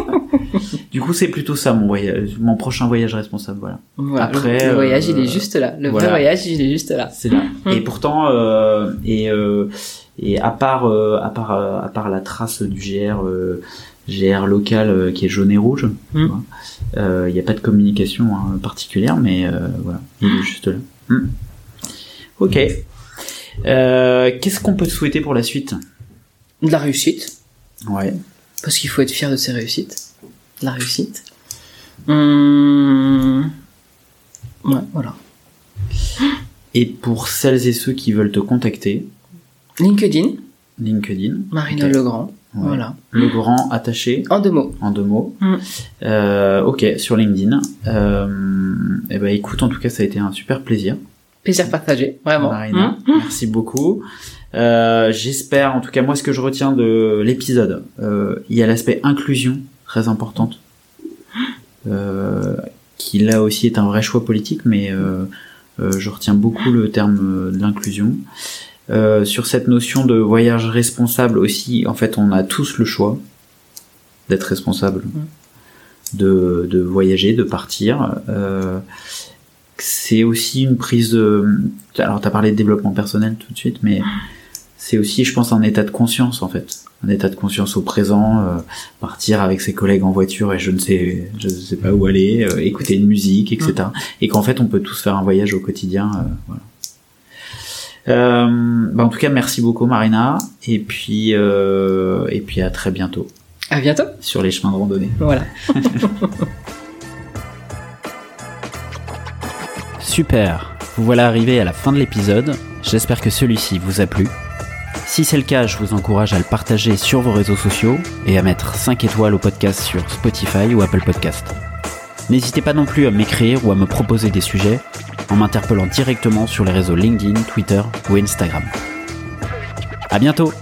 du coup, c'est plutôt ça mon voyage, mon prochain voyage responsable. Voilà. Voilà, Après, le, le voyage, euh, il est juste là. Le voilà. vrai voyage, il est juste là. C'est là. Et pourtant, euh, et euh, et à part euh, à part euh, à part la trace du GR euh, GR local euh, qui est jaune et rouge, Mm. il n'y a pas de communication hein, particulière, mais euh, voilà, il est juste là. Mm. Ok. Euh, Qu'est-ce qu'on peut te souhaiter pour la suite? De la réussite. Ouais. Parce qu'il faut être fier de ses réussites. De la réussite. Hum... Ouais, voilà. Et pour celles et ceux qui veulent te contacter, LinkedIn, LinkedIn, Marina Ok. Legrand. Ouais. Voilà. le grand attaché En deux mots. en deux mots. Mm. Euh, ok, sur LinkedIn. Euh, et ben écoute, en tout cas, ça a été un super plaisir. Plaisir partagé, vraiment. Marina, Hum. merci beaucoup. Euh, J'espère, en tout cas moi, ce que je retiens de l'épisode, euh, il y a l'aspect inclusion très importante, euh, qui là aussi est un vrai choix politique, mais euh, euh, je retiens beaucoup le terme de l'inclusion. Euh, sur cette notion de voyage responsable aussi, en fait, on a tous le choix d'être responsable, de, de voyager, de partir. Euh, c'est aussi une prise de... Alors, tu as parlé de développement personnel tout de suite, mais c'est aussi, je pense, un état de conscience, en fait. Un état de conscience au présent, euh, partir avec ses collègues en voiture et je ne sais, je ne sais pas où aller, euh, écouter une musique, etc. Et qu'en fait, on peut tous faire un voyage au quotidien, euh, voilà. Euh, bah, en tout cas, merci beaucoup Marina, et puis euh, et puis à très bientôt À bientôt. sur les chemins de randonnée. Voilà. Super, vous voilà arrivé à la fin de l'épisode, j'espère que celui-ci vous a plu. Si c'est le cas, je vous encourage à le partager sur vos réseaux sociaux et à mettre 5 étoiles au podcast sur Spotify ou Apple Podcast. N'hésitez pas non plus à m'écrire ou à me proposer des sujets en m'interpellant directement sur les réseaux LinkedIn, Twitter ou Instagram. À bientôt